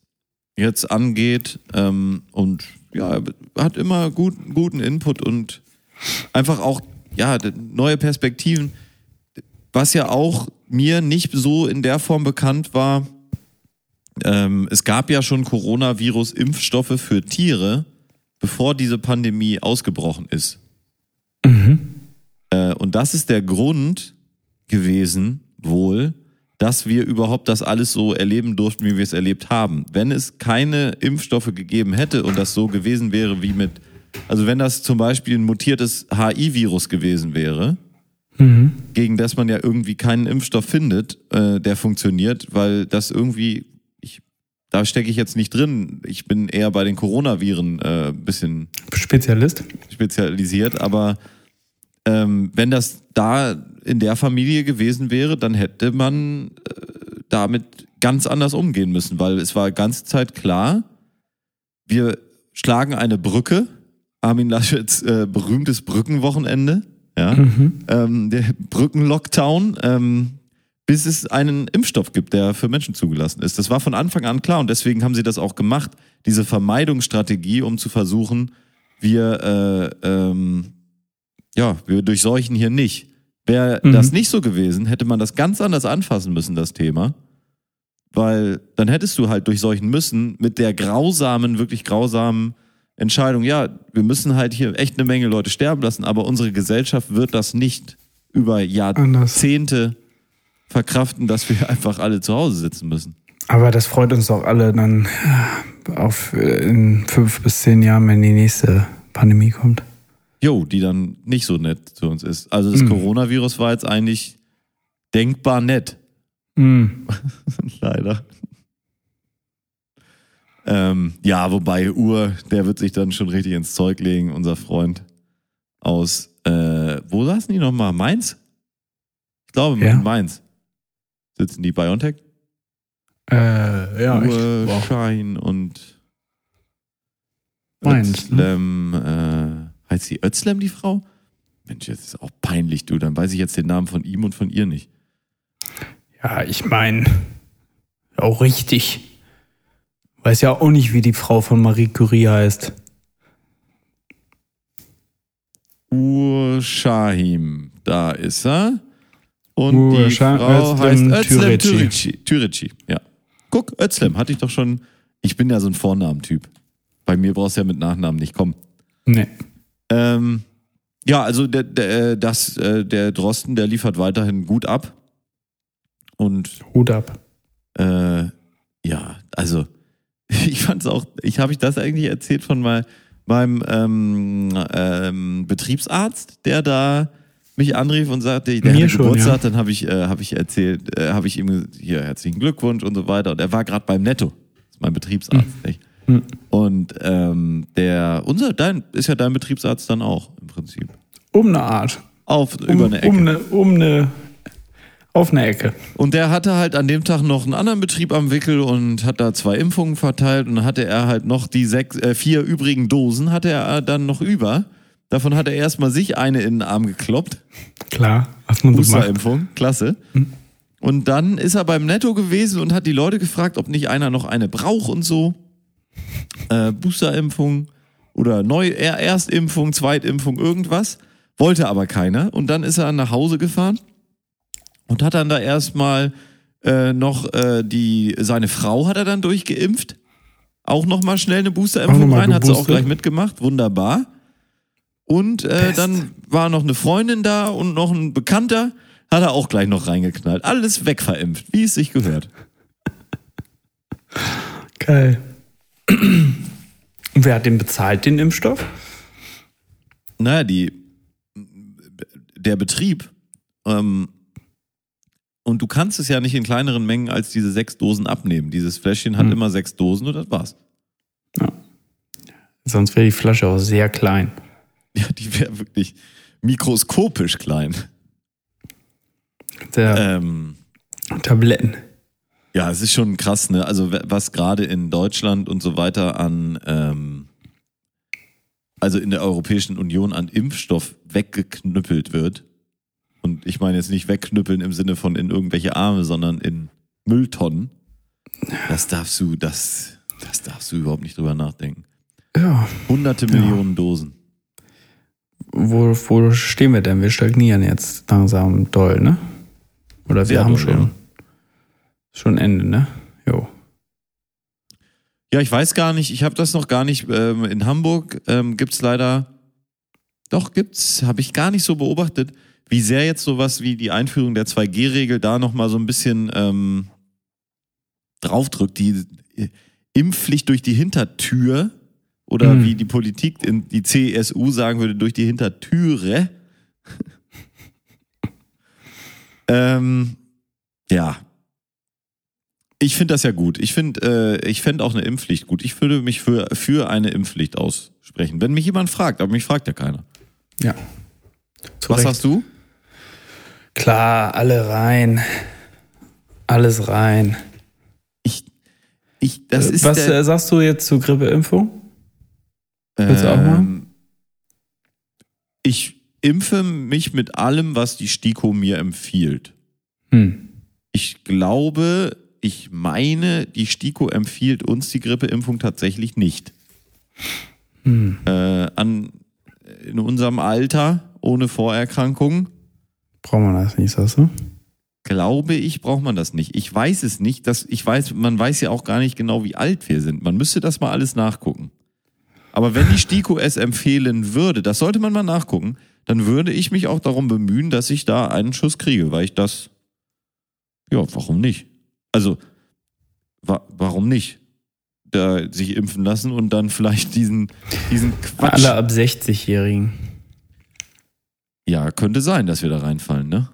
jetzt angeht. Ähm, und ja, hat immer gut, guten Input und einfach auch, ja, neue Perspektiven. Was ja auch mir nicht so in der Form bekannt war, ähm, es gab ja schon Coronavirus-Impfstoffe für Tiere, bevor diese Pandemie ausgebrochen ist. Äh, und das ist der Grund gewesen, wohl, dass wir überhaupt das alles so erleben durften, wie wir es erlebt haben. Wenn es keine Impfstoffe gegeben hätte und das so gewesen wäre wie mit, also wenn das zum Beispiel ein mutiertes HI-Virus gewesen wäre, gegen das man ja irgendwie keinen Impfstoff findet, äh, der funktioniert, weil das irgendwie, ich, da stecke ich jetzt nicht drin. Ich bin eher bei den Coronaviren äh, ein bisschen Spezialist? spezialisiert, aber ähm, wenn das da in der Familie gewesen wäre, dann hätte man äh, damit ganz anders umgehen müssen, weil es war ganze Zeit klar, wir schlagen eine Brücke, Armin Laschets äh, berühmtes Brückenwochenende, ja, ähm, der Brückenlockdown, ähm, bis es einen Impfstoff gibt, der für Menschen zugelassen ist. Das war von Anfang an klar und deswegen haben sie das auch gemacht, diese Vermeidungsstrategie, um zu versuchen, wir, äh, ähm, ja, wir durchseuchen hier nicht. Wäre das nicht so gewesen, hätte man das ganz anders anfassen müssen, das Thema. Weil dann hättest du halt durchseuchen müssen mit der grausamen, wirklich grausamen Entscheidung, ja, wir müssen halt hier echt eine Menge Leute sterben lassen, aber unsere Gesellschaft wird das nicht über Jahrzehnte verkraften, dass wir einfach alle zu Hause sitzen müssen. Aber das freut uns doch alle dann auf in fünf bis zehn Jahren, wenn die nächste Pandemie kommt. Jo, die dann nicht so nett zu uns ist. Also das Coronavirus war jetzt eigentlich denkbar nett. Mhm. Leider. Ähm, ja, wobei Ur, der wird sich dann schon richtig ins Zeug legen, unser Freund aus, äh, wo saßen die nochmal? Mainz? Ich glaube, Ja. in Mainz. Sitzen die BioNTech? Äh, ja. Uhr, Wow. Schein und Mainz, ne? Özlem, äh, heißt sie Özlem, die Frau? Mensch, jetzt ist auch peinlich, du. Dann weiß ich jetzt den Namen von ihm und von ihr nicht. Ja, ich meine, auch richtig. Weiß ja auch nicht, wie die Frau von Marie Curie heißt. Ur Shahim, da ist er. Und Ur die Frau Özlem heißt Özlem. Türeci. Türeci, ja. Guck, Özlem, hatte ich doch schon. Ich bin ja so ein Vornamentyp. Bei mir brauchst du ja mit Nachnamen nicht kommen. Nee. Ähm, ja, also der, der, das, äh, der Drosten, der liefert weiterhin gut ab. Und Hut ab. äh, ja, also ich fand's auch, ich habe ich das eigentlich erzählt von mal, meinem ähm, ähm, Betriebsarzt, der da mich anrief und sagte, der Mir hatte schon, Geburtstag, ja. dann habe ich, äh, hab ich erzählt, äh, habe ich ihm hier herzlichen Glückwunsch und so weiter. Und er war gerade beim Netto, das ist mein Betriebsarzt. Hm. Nicht? Und ähm, der, unser, dein, ist ja dein Betriebsarzt dann auch im Prinzip. Um eine Art. Auf, Um, über eine Ecke. Um eine, um eine, auf eine Ecke. Und der hatte halt an dem Tag noch einen anderen Betrieb am Wickel und hat da zwei Impfungen verteilt und hatte er halt noch die sechs, äh, vier übrigen Dosen hatte er dann noch über. Davon hat er erstmal sich eine in den Arm gekloppt. Klar, was man so macht. Boosterimpfung, klasse. Und dann ist er beim Netto gewesen und hat die Leute gefragt, ob nicht einer noch eine braucht und so. Äh, Boosterimpfung oder Neu er- Erstimpfung, Zweitimpfung, irgendwas. Wollte aber keiner. Und dann ist er nach Hause gefahren und hat dann da erstmal äh, noch äh, die, seine Frau hat er dann durchgeimpft. Auch nochmal schnell eine Boosterimpfung rein, hat sie auch gleich mitgemacht. Wunderbar. Und äh, dann war noch eine Freundin da und noch ein Bekannter, hat er auch gleich noch reingeknallt. Alles wegverimpft, wie es sich gehört. Geil. Und wer hat den bezahlt, den Impfstoff? Naja, die, der Betrieb, ähm, und du kannst es ja nicht in kleineren Mengen als diese sechs Dosen abnehmen. Dieses Fläschchen hat immer sechs Dosen und das war's. Sonst wäre die Flasche auch sehr klein. Ja, die wäre wirklich mikroskopisch klein. Der Ähm, Tabletten. Ja, es ist schon krass, ne? Also was gerade in Deutschland und so weiter an, ähm, also in der Europäischen Union an Impfstoff weggeknüppelt wird. Und ich meine jetzt nicht wegknüppeln im Sinne von in irgendwelche Arme, sondern in Mülltonnen. Das darfst du, das, das darfst du überhaupt nicht drüber nachdenken. Ja. Hunderte Millionen Dosen. Wo, wo stehen wir denn? Wir stagnieren jetzt langsam doll, ne? Oder wir Sehr haben doll, schon, ja. Schon Ende, ne? Jo. Ja, ich weiß gar nicht, ich habe das noch gar nicht. Ähm, in Hamburg ähm, gibt's leider, doch gibt's, habe ich gar nicht so beobachtet, wie sehr jetzt sowas wie die Einführung der 2G-Regel da nochmal so ein bisschen ähm, draufdrückt. Die äh, Impfpflicht durch die Hintertür oder Mhm. wie die Politik in die CSU sagen würde, durch die Hintertüre. ähm, ja, ich finde das ja gut. Ich finde, äh, ich fände auch eine Impfpflicht gut. Ich würde mich für, für eine Impfpflicht aussprechen. Wenn mich jemand fragt, aber mich fragt ja keiner. Ja. Zu Was Recht. sagst du? Klar, alle rein. Alles rein. Ich, ich, das ist Was der, äh, sagst du jetzt zur Grippeimpfung? willst du auch mal? ähm, Ich impfe mich mit allem, was die STIKO mir empfiehlt. Hm. Ich glaube, ich meine, die STIKO empfiehlt uns die Grippeimpfung tatsächlich nicht. Hm. Äh, an, in unserem Alter, ohne Vorerkrankungen, Braucht man das nicht, sagst du? glaube ich, braucht man das nicht. Ich weiß es nicht. Dass, ich weiß, man weiß ja auch gar nicht genau, wie alt wir sind. Man müsste das mal alles nachgucken. Aber wenn die STIKO es empfehlen würde, das sollte man mal nachgucken, dann würde ich mich auch darum bemühen, dass ich da einen Schuss kriege, weil ich das, ja, warum nicht? Also, wa warum nicht? Da sich impfen lassen und dann vielleicht diesen, diesen Quatsch. Alle ab 60-Jährigen. Ja, könnte sein, dass wir da reinfallen, ne?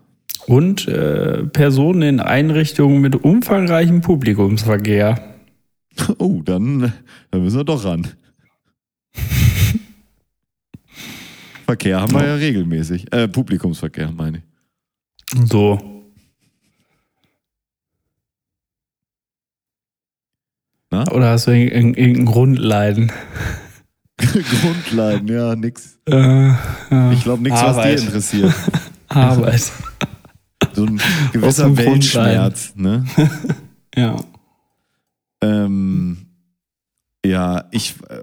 Und äh, Personen in Einrichtungen mit umfangreichem Publikumsverkehr. Oh, dann, dann müssen wir doch ran. Verkehr haben wir ja regelmäßig. Äh, Publikumsverkehr, meine ich. So. Na? Oder hast du irg- irg- irgendein Grundleiden? Grundleiden, ja, nix. Äh, ja. Ich glaube, nichts, was dir interessiert. Arbeit. So ein gewisser Weltschmerz, ne? Ja. Ähm, ja, ich, äh,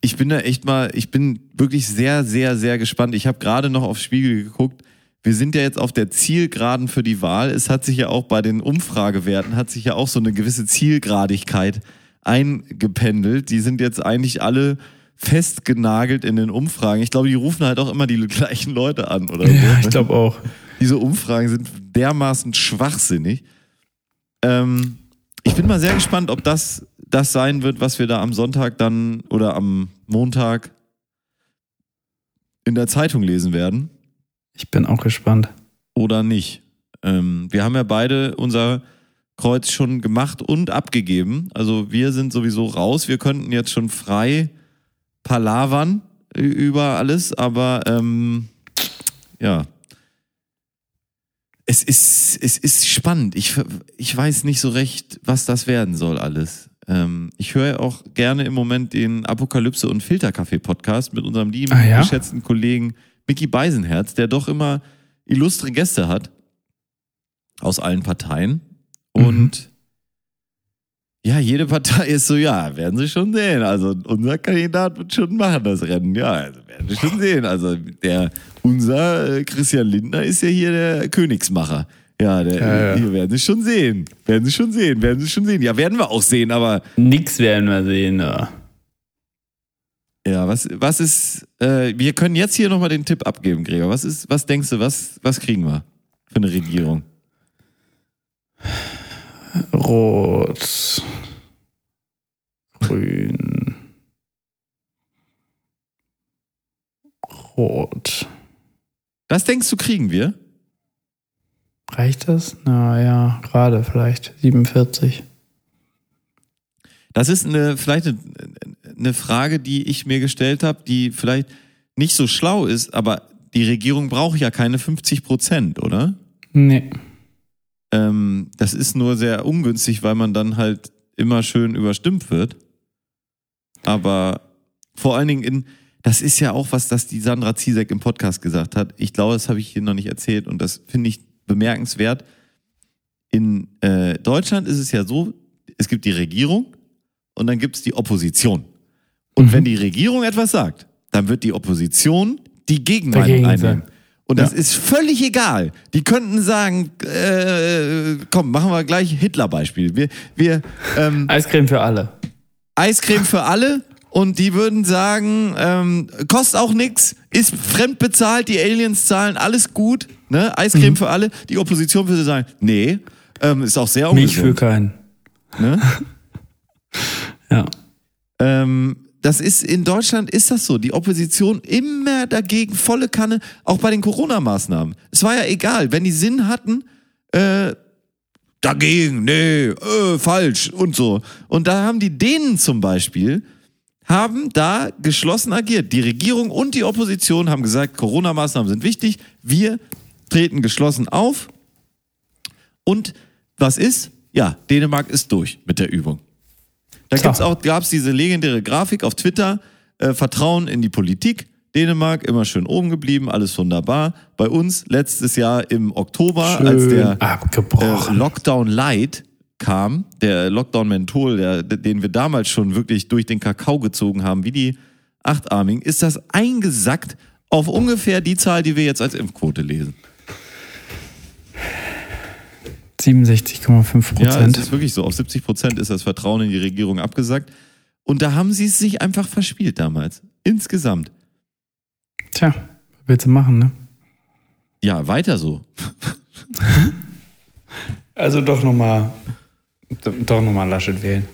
ich bin da echt mal, ich bin wirklich sehr, sehr, sehr gespannt. Ich habe gerade noch auf Spiegel geguckt. Wir sind ja jetzt auf der Zielgeraden für die Wahl. Es hat sich ja auch bei den Umfragewerten, hat sich ja auch so eine gewisse Zielgradigkeit eingependelt. Die sind jetzt eigentlich alle festgenagelt in den Umfragen. Ich glaube, die rufen halt auch immer die gleichen Leute an oder so. Ja, ich glaube auch. Diese Umfragen sind dermaßen schwachsinnig. Ähm, ich bin mal sehr gespannt, ob das das sein wird, was wir da am Sonntag dann oder am Montag in der Zeitung lesen werden Ich bin auch gespannt. oder nicht. Ähm, wir haben ja beide unser Kreuz schon gemacht und abgegeben. Also wir sind sowieso raus. Wir könnten jetzt schon frei palavern über alles, aber ähm, ja. Es ist, es ist spannend. Ich, ich weiß nicht so recht, was das werden soll alles. Ähm, ich höre auch gerne im Moment den Apokalypse und Filterkaffee-Podcast mit unserem lieben, Ah, ja? geschätzten Kollegen Mickey Beisenherz, der doch immer illustre Gäste hat aus allen Parteien. Und ja, jede Partei ist so, ja, werden sie schon sehen. Also unser Kandidat wird schon machen, das Rennen. Ja, also werden sie schon sehen. Also der, unser äh, Christian Lindner ist ja hier der Königsmacher. Ja, der, Ja, ja. hier werden sie schon sehen. Werden sie schon sehen, werden sie schon sehen. Ja, werden wir auch sehen, aber Nix werden wir sehen. Ja. Ja, was, was ist, äh, wir können jetzt hier nochmal den Tipp abgeben, Gregor. Was ist, was denkst du, was, was kriegen wir für eine Regierung? Rot. Grün. Rot. Das denkst du, kriegen wir? Reicht das? Na ja, gerade vielleicht 47. Das ist eine, vielleicht eine, eine Frage, die ich mir gestellt habe, die vielleicht nicht so schlau ist, aber die Regierung braucht ja keine 50 Prozent, oder? Nee. Ähm, das ist nur sehr ungünstig, weil man dann halt immer schön überstimmt wird. Aber vor allen Dingen in, das ist ja auch was, das die Sandra Ziesek im Podcast gesagt hat. Ich glaube, das habe ich hier noch nicht erzählt und das finde ich bemerkenswert. In äh, Deutschland ist es ja so, es gibt die Regierung und dann gibt es die Opposition. Und wenn die Regierung etwas sagt, dann wird die Opposition die Gegenmeinung einnehmen. Und das Ja. ist völlig egal. Die könnten sagen, äh, komm, machen wir gleich Hitler-Beispiel. Wir, wir ähm, Eiscreme für alle. Eiscreme für alle und die würden sagen, ähm, kostet auch nix, ist fremdbezahlt, die Aliens zahlen, alles gut, ne? Eiscreme für alle. Die Opposition würde sagen, nee, ähm, ist auch sehr Milch für ungesund. keinen. Ne? Ja. Ähm, das ist in Deutschland ist das so. Die Opposition immer dagegen, volle Kanne, auch bei den Corona-Maßnahmen. Es war ja egal, wenn die Sinn hatten, äh, dagegen, nee, äh, falsch und so. Und da haben die Dänen zum Beispiel, haben da geschlossen agiert. Die Regierung und die Opposition haben gesagt, Corona-Maßnahmen sind wichtig, wir treten geschlossen auf. Und was ist? Ja, Dänemark ist durch mit der Übung. Da gibt's auch, gab's diese legendäre Grafik auf Twitter, äh, Vertrauen in die Politik. Dänemark immer schön oben geblieben, alles wunderbar. Bei uns letztes Jahr im Oktober, Schön als der äh. Lockdown Light kam, der Lockdown Menthol, der, den wir damals schon wirklich durch den Kakao gezogen haben, wie die Achtarmigen, ist das eingesackt auf ungefähr die Zahl, die wir jetzt als Impfquote lesen. 67,5 Ja, es Prozent. ist wirklich so. Auf 70 Prozent ist das Vertrauen in die Regierung abgesackt. Und da haben sie es sich einfach verspielt damals. Insgesamt. Tja, willst du machen, ne? Ja, weiter so. Also doch nochmal, doch nochmal Laschet wählen.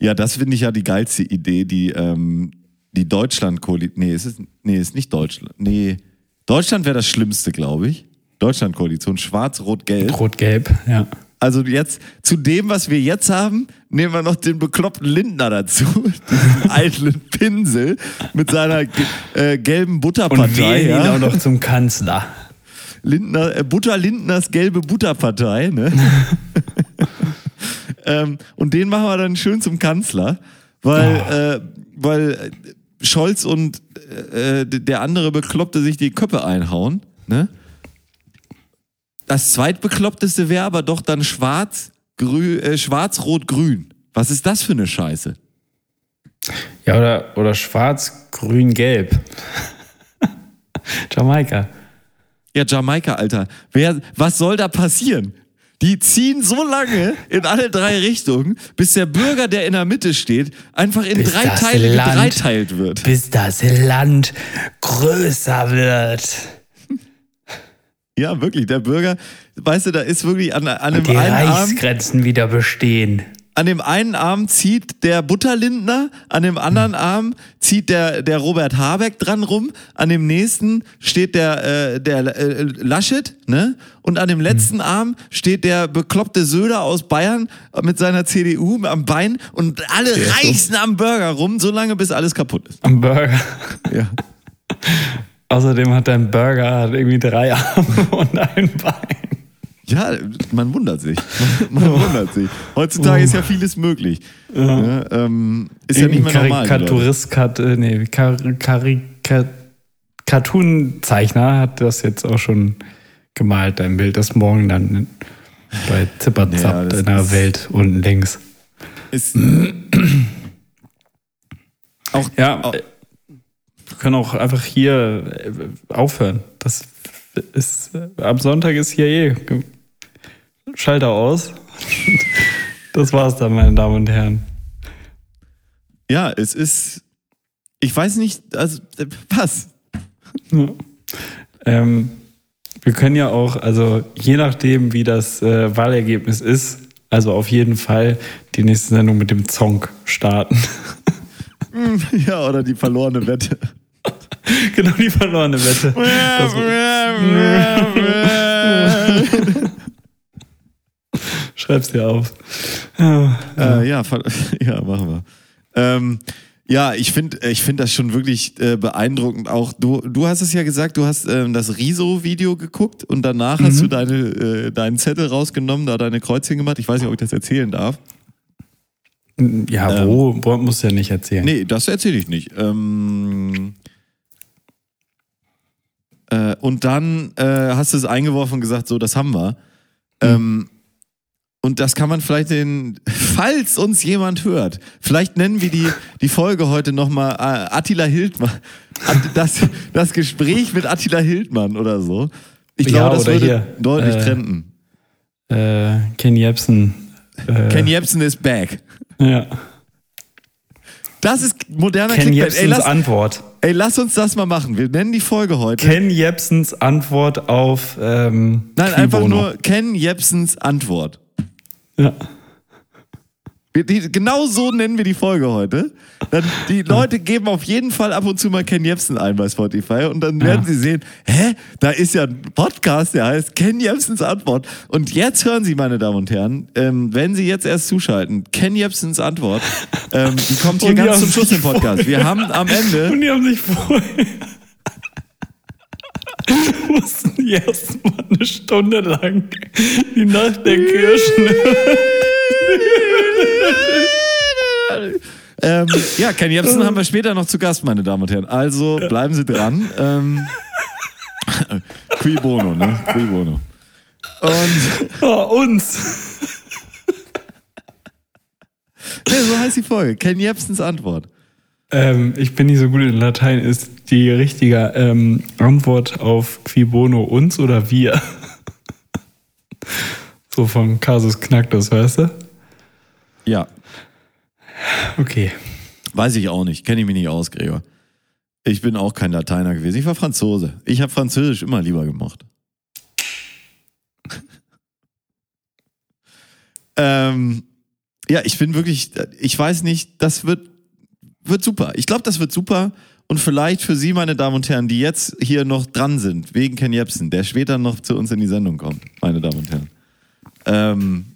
Ja, das finde ich ja die geilste Idee, die, ähm, die Deutschland-Koalition. Nee, es ist, nee, ist nicht Deutschland. Nee, Deutschland wäre das Schlimmste, glaube ich. Deutschland-Koalition, schwarz-rot-gelb. Rot-Gelb, ja. Also jetzt, zu dem, was wir jetzt haben, nehmen wir noch den bekloppten Lindner dazu. Diesen eitlen Pinsel mit seiner äh, gelben Und Butterpartei. wählen ihn ja. auch noch zum Kanzler. Lindner, äh, Butter Lindners gelbe Butterpartei, ne? ähm, und den machen wir dann schön zum Kanzler, weil, äh, weil äh, Scholz und äh, der andere Bekloppte sich die Köpfe einhauen, ne? Das zweitbekloppteste wäre aber doch dann schwarz, grü, äh, schwarz-rot-grün. Was ist das für eine Scheiße? Ja, oder, oder schwarz, grün, gelb. Jamaika. Ja, Jamaika, Alter. Wer, was soll da passieren? Die ziehen so lange in alle drei Richtungen, bis der Bürger, der in der Mitte steht, einfach in Bis drei Teile gedreiteilt wird. Bis das Land größer wird. Ja, wirklich. Der Bürger, weißt du, da ist wirklich an, an dem Die einen Arm, Reichsgrenzen wieder bestehen. an dem einen Arm zieht der Butterlindner, an dem anderen Arm zieht der, der Robert Habeck dran rum, an dem nächsten steht der, äh, der äh, Laschet, ne? Und an dem letzten Arm steht der bekloppte Söder aus Bayern mit seiner CDU am Bein und alle reißen am Burger rum, solange bis alles kaputt ist. Am Burger. Ja. Außerdem hat dein Burger irgendwie drei Arme und ein Bein. Ja, man wundert sich. Man wundert sich. Heutzutage ist ja vieles möglich. Ja, ähm, ist ja nicht mehr normal. Karikaturist, Kat, äh, nee, Kar Karika Cartoon-Zeichner hat das jetzt auch schon gemalt, dein Bild, das morgen dann bei Zipperzap Ja, in der Welt unten links. Ist, auch, Ja, auch, äh, wir können auch einfach hier äh, aufhören. Das ist, am Sonntag ist hier eh Schalter aus. Das war's dann, meine Damen und Herren. ja, es ist. Ich weiß nicht, also äh, was? Ja. Ähm, wir können ja auch, also je nachdem, wie das äh, Wahlergebnis ist, also auf jeden Fall die nächste Sendung mit dem Zong starten. Ja, oder die verlorene Wette. genau die verlorene Wette. Schreib's dir auf. Ja, Äh, ja, ja, machen wir. Ähm, ja, ich finde ich find das schon wirklich äh, beeindruckend. Auch du, du hast es ja gesagt, du hast ähm, das Riso-Video geguckt und danach hast du deine, äh, deinen Zettel rausgenommen, da deine Kreuzchen gemacht. Ich weiß nicht, ob ich das erzählen darf. ja wo, wo musst du ja nicht erzählen. Nee, das erzähle ich nicht. Ähm, äh, und dann äh, hast du es eingeworfen und gesagt, so, das haben wir. Ähm, und das kann man vielleicht den, falls uns jemand hört, vielleicht nennen wir die, die Folge heute nochmal äh, Attila Hildmann. Das, das Gespräch mit Attila Hildmann oder so. Ich Ja, glaube, das würde hier, deutlich äh, trenden. Äh, Ken Jebsen. Äh, Ken Jebsen is back. ja. Das ist moderner Ken Clickbait. Ey Jebsens lass, Antwort. Ey, lass uns das mal machen. Wir nennen die Folge heute. Ken Jebsens Antwort auf ähm, Nein, Qui einfach nur Ken Jebsens Antwort. Ja. Wir, die, genau so nennen wir die Folge heute. Dann, die Leute geben auf jeden Fall ab und zu mal Ken Jebsen ein bei Spotify und dann werden sie sehen, hä, da ist ja ein Podcast, der heißt Ken Jebsens Antwort. Und jetzt hören Sie, meine Damen und Herren, ähm, wenn Sie jetzt erst zuschalten, Ken Jebsens Antwort, ähm, die kommt hier Und ganz zum Schluss im Podcast. Wir haben am Ende Und die haben sich vorher. mussten die erstmal eine Stunde lang die Nacht der Kirschen. Ähm, ja, Ken Jebsen haben wir später noch zu Gast, meine Damen und Herren. Also bleiben Sie dran. Ähm, Qui Bono, ne? Qui Bono. Und Oh, uns. nee, so heißt die Folge. Ken Jebsens Antwort. Ähm, ich bin nicht so gut in Latein. Ist die richtige ähm, Antwort auf Qui Bono uns oder wir? so von Kasus Knacktus, weißt du? Ja, Okay. weiß ich auch nicht. Kenne ich mich nicht aus, Gregor. Ich bin auch kein Lateiner gewesen. Ich war Franzose. Ich habe Französisch immer lieber gemocht. ähm, ja, ich bin wirklich, ich weiß nicht, das wird, wird super. Ich glaube, das wird super. Und vielleicht für Sie, meine Damen und Herren, die jetzt hier noch dran sind, wegen Ken Jebsen, der später noch zu uns in die Sendung kommt, meine Damen und Herren. Ähm,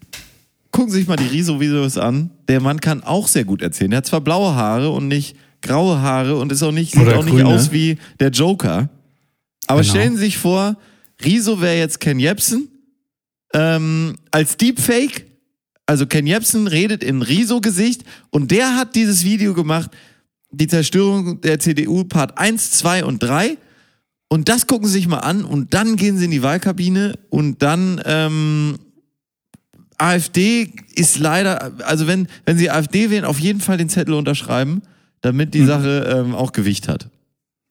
gucken Sie sich mal die Riso-Videos an. Der Mann kann auch sehr gut erzählen. Er hat zwar blaue Haare und nicht graue Haare und ist auch nicht, sieht auch nicht grüne. aus wie der Joker. Aber Genau. stellen Sie sich vor, Riso wäre jetzt Ken Jebsen ähm, als Deepfake. Also Ken Jebsen redet in Riso-Gesicht und der hat dieses Video gemacht, die Zerstörung der CDU Part 1, 2 und 3. Und das gucken Sie sich mal an und dann gehen Sie in die Wahlkabine und dann ähm, AfD ist leider, also wenn, wenn Sie AfD wählen, auf jeden Fall den Zettel unterschreiben, damit die Sache ähm, auch Gewicht hat.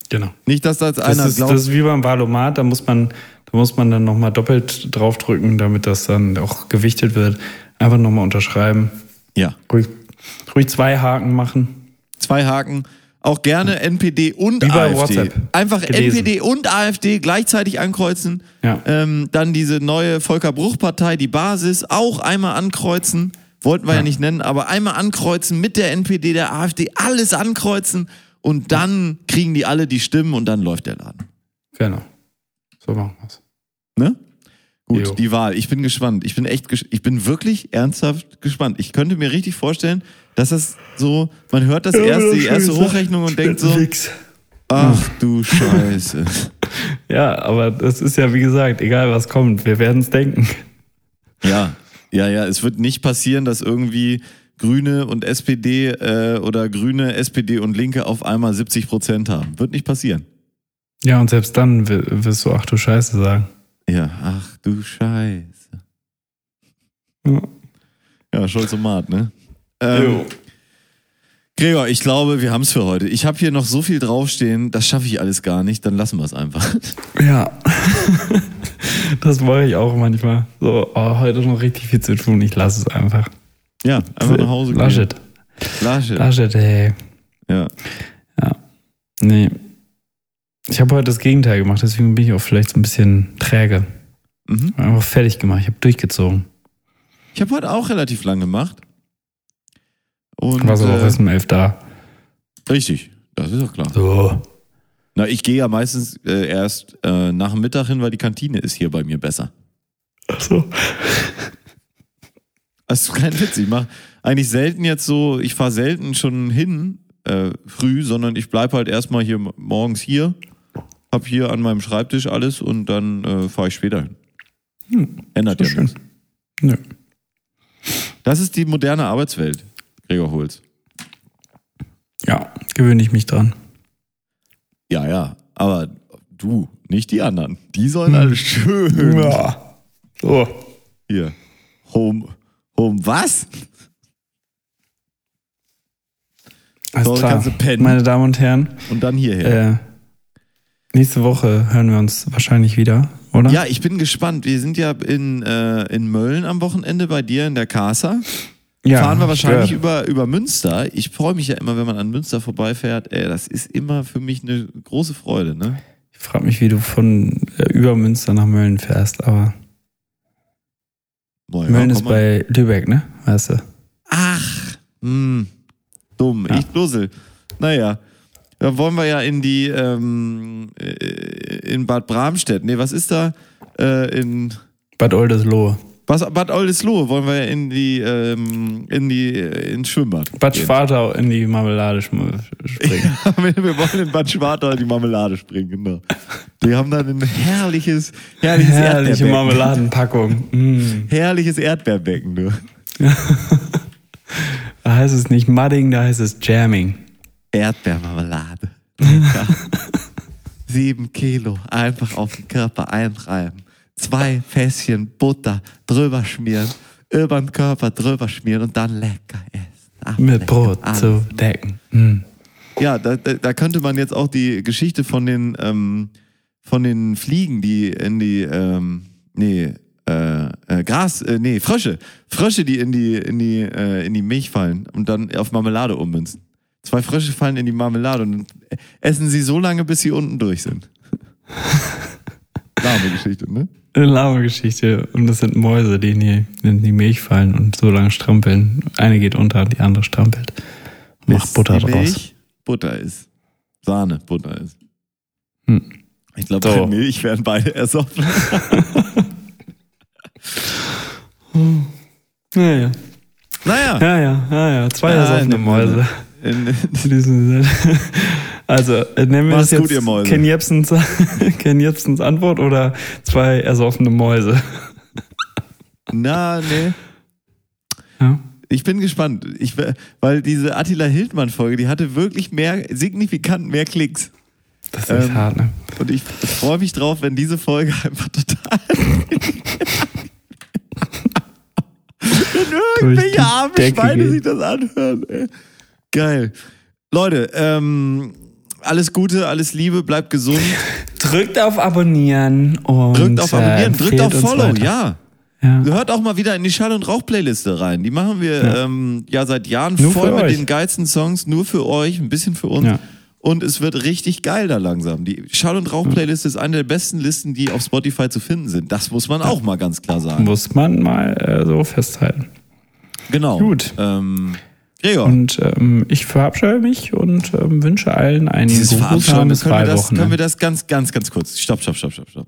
Genau. Nicht, dass das Das einer ist, glaubt. das ist wie beim Valomat, da muss man, da muss man dann nochmal doppelt draufdrücken, damit das dann auch gewichtet wird. Einfach nochmal unterschreiben. ja, Ruhig, ruhig zwei Haken machen. zwei Haken. Auch gerne NPD und Wie bei AfD. WhatsApp Einfach gelesen. NPD und AfD gleichzeitig ankreuzen. Ja. Ähm, dann diese neue Volker Bruch-Partei, die Basis, auch einmal ankreuzen. Wollten wir ja. nicht nennen, aber einmal ankreuzen mit der NPD, der AfD, alles ankreuzen und dann kriegen die alle die Stimmen und dann läuft der Laden. Genau. So machen wir's. Ne? Gut, Jo. die Wahl. Ich bin gespannt. Ich bin echt, ich bin wirklich ernsthaft gespannt. Ich könnte mir richtig vorstellen, dass das so, man hört das erst, die erste Hochrechnung und denkt so, ach du Scheiße. Ja, aber das ist ja wie gesagt, egal was kommt, wir werden es denken. Ja, ja, ja. Es wird nicht passieren, dass irgendwie Grüne und SPD äh, oder Grüne, SPD und Linke auf einmal 70 Prozent haben. Wird nicht passieren. Ja, und selbst dann wi- wirst du ach du Scheiße sagen. Ja, ach du Scheiße. Ja. Ja, Scholz-Omat, ne? Ähm, Gregor, ich glaube, wir haben es für heute. Ich habe hier noch so viel draufstehen, das schaffe ich alles gar nicht, dann lassen wir es einfach. Ja. das mache ich auch manchmal. So, oh, heute noch richtig viel zu tun, ich lasse es einfach. Ja, einfach nach Hause gehen. Laschet. Laschet. Laschet, ey. Ja. Nee. Ich habe heute das Gegenteil gemacht, deswegen bin ich auch vielleicht so ein bisschen träge. Mhm. Einfach fertig gemacht, ich habe durchgezogen. Ich habe heute auch relativ lang gemacht. Und, Warst auch äh, erst um elf da. richtig, das ist doch klar. So. Na, ich gehe ja meistens äh, erst äh, nach dem Mittag hin, weil die Kantine ist hier bei mir besser. Ach so. Das ist kein Witz. Ich mache eigentlich selten jetzt so, ich fahre selten schon hin äh, früh, sondern ich bleib halt erstmal hier morgens hier, hab hier an meinem Schreibtisch alles und dann äh, fahre ich später hin. Ändert ja Hm, doch nichts. Nö. Das ist die moderne Arbeitswelt, Gregor Holz. Ja, gewöhne ich mich dran. Ja, ja, aber du, nicht die anderen. Die sollen alle schön Ja. So. hier. Home, home was? Alles So, klar. Meine Damen und Herren, Und dann hierher. äh, nächste Woche hören wir uns wahrscheinlich wieder, oder? Ja, ich bin gespannt. Wir sind ja in, äh, in Mölln am Wochenende bei dir in der Casa. Ja Fahren wir wahrscheinlich ja. über, über Münster. Ich freue mich ja immer, wenn man an Münster vorbeifährt. Ey, das ist immer für mich eine große Freude, ne? Ich frage mich, wie du von äh, über Münster nach Mölln fährst, aber Boah, ja, Mölln ist bei Lübeck, ne? Weißt du? Ach, hm, dumm. Ja. Ich dussel. Naja, da wollen wir ja in die, ähm, äh, in Bad Bramstedt. Nee, was ist da? Äh, in Bad Oldesloe. Was, Bad Oldesloe wollen wir ja in die, ähm, in die, äh, ins Schwimmbad. Bad. Schwartau in die Marmelade springen. wir wir wollen in Bad Schwartau in die Marmelade springen, genau. Die haben dann ein herrliches, herrliches Herrliche. Marmeladenpackung. Mm. Herrliches Erdbeerbecken, du. Da heißt es nicht Mudding, da heißt es Jamming. Erdbeermarmelade. Lecker. Sieben Kilo einfach auf den Körper einreiben. Zwei Fässchen Butter drüber schmieren, über den Körper drüber schmieren und dann lecker essen. Ach, Mit lecker. Brot Alles. zu decken. Mm. Ja, da, da, könnte man jetzt auch die Geschichte von den, ähm, von den Fliegen, die in die, ähm, nee, äh, äh, Gras, äh, nee, Frösche, Frösche, die in die, in die, äh, in die Milch fallen und dann auf Marmelade ummünzen. Zwei Frösche fallen in die Marmelade und essen sie so lange, bis sie unten durch sind. Lahme Geschichte, ne? Eine lahme Geschichte. Und das sind Mäuse, die in die, in die Milch fallen und so lange strampeln. Eine geht unter, die andere strampelt. Macht Bis Butter die draus. Milch Butter ist. Sahne, Butter ist. Hm. Ich glaube, So. bei Milch werden beide ersoffen. Ja, ja. Naja. Ja, ja, ja, ja. Zwei Ja, ersoffene Mäuse. In, In diesem Sinne. Also, äh, nennen wir Macht's das jetzt gut, ihr Mäuse. Ken Jebsens, Ken Jebsens Antwort oder zwei ersoffene Mäuse? Na, nee. Ja. Ich bin gespannt. Ich, we- weil diese Attila Hildmann-Folge, die hatte wirklich mehr, signifikant mehr Klicks. Das ist Ähm, hart, ne? Und ich, freue mich drauf, wenn diese Folge einfach total. wenn irgendwelche armen Schweine sich das anhören. Ey. Geil. Leute, ähm, alles Gute, alles Liebe, bleibt gesund. Drückt auf Abonnieren und Drückt auf Abonnieren, äh, drückt auf Follow, ja. ja. Hört auch mal wieder in die Schall- und Rauch-Playliste rein. Die machen wir ja, ähm, ja seit Jahren Nur voll mit euch. den geilsten Songs, nur für euch, ein bisschen für uns. Ja. und es wird richtig geil da langsam. Die Schall- und Rauch-Playlist ist eine der besten Listen, die auf Spotify zu finden sind. Das muss man auch mal ganz klar sagen. Muss man mal äh, so festhalten. Genau. Gut. Ähm, Gregor, Und ähm, ich verabscheue mich und ähm, wünsche allen ein dieses Verabscheuen, können wir, das, können wir das ganz, ganz, ganz kurz. Stopp, stopp, stopp, stopp, stopp.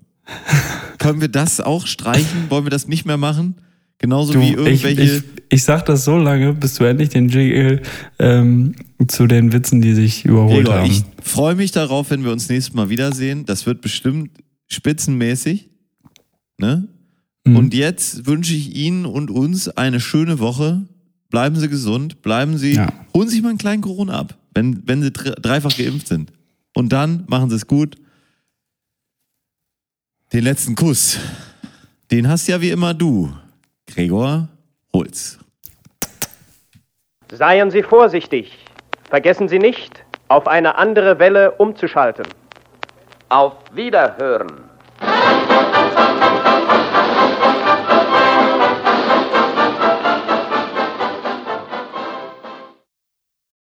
können wir das auch streichen? Wollen wir das nicht mehr machen? Genauso Du, wie ich, irgendwelche. ich, ich sag das so lange, bis du endlich den Jingle ähm, zu den Witzen, die sich überholt Gregor, haben. ich freue mich darauf, wenn wir uns nächstes Mal wiedersehen. Das wird bestimmt spitzenmäßig. Ne? Mhm. Und jetzt wünsche ich Ihnen und uns eine schöne Woche. Bleiben Sie gesund, bleiben Sie, Ja. holen Sie sich mal einen kleinen Corona ab, wenn, wenn Sie dre- dreifach geimpft sind. Und dann machen Sie es gut. Den letzten Kuss, den hast ja wie immer du, Gregor Holz. Seien Sie vorsichtig. Vergessen Sie nicht, auf eine andere Welle umzuschalten. Auf Wiederhören.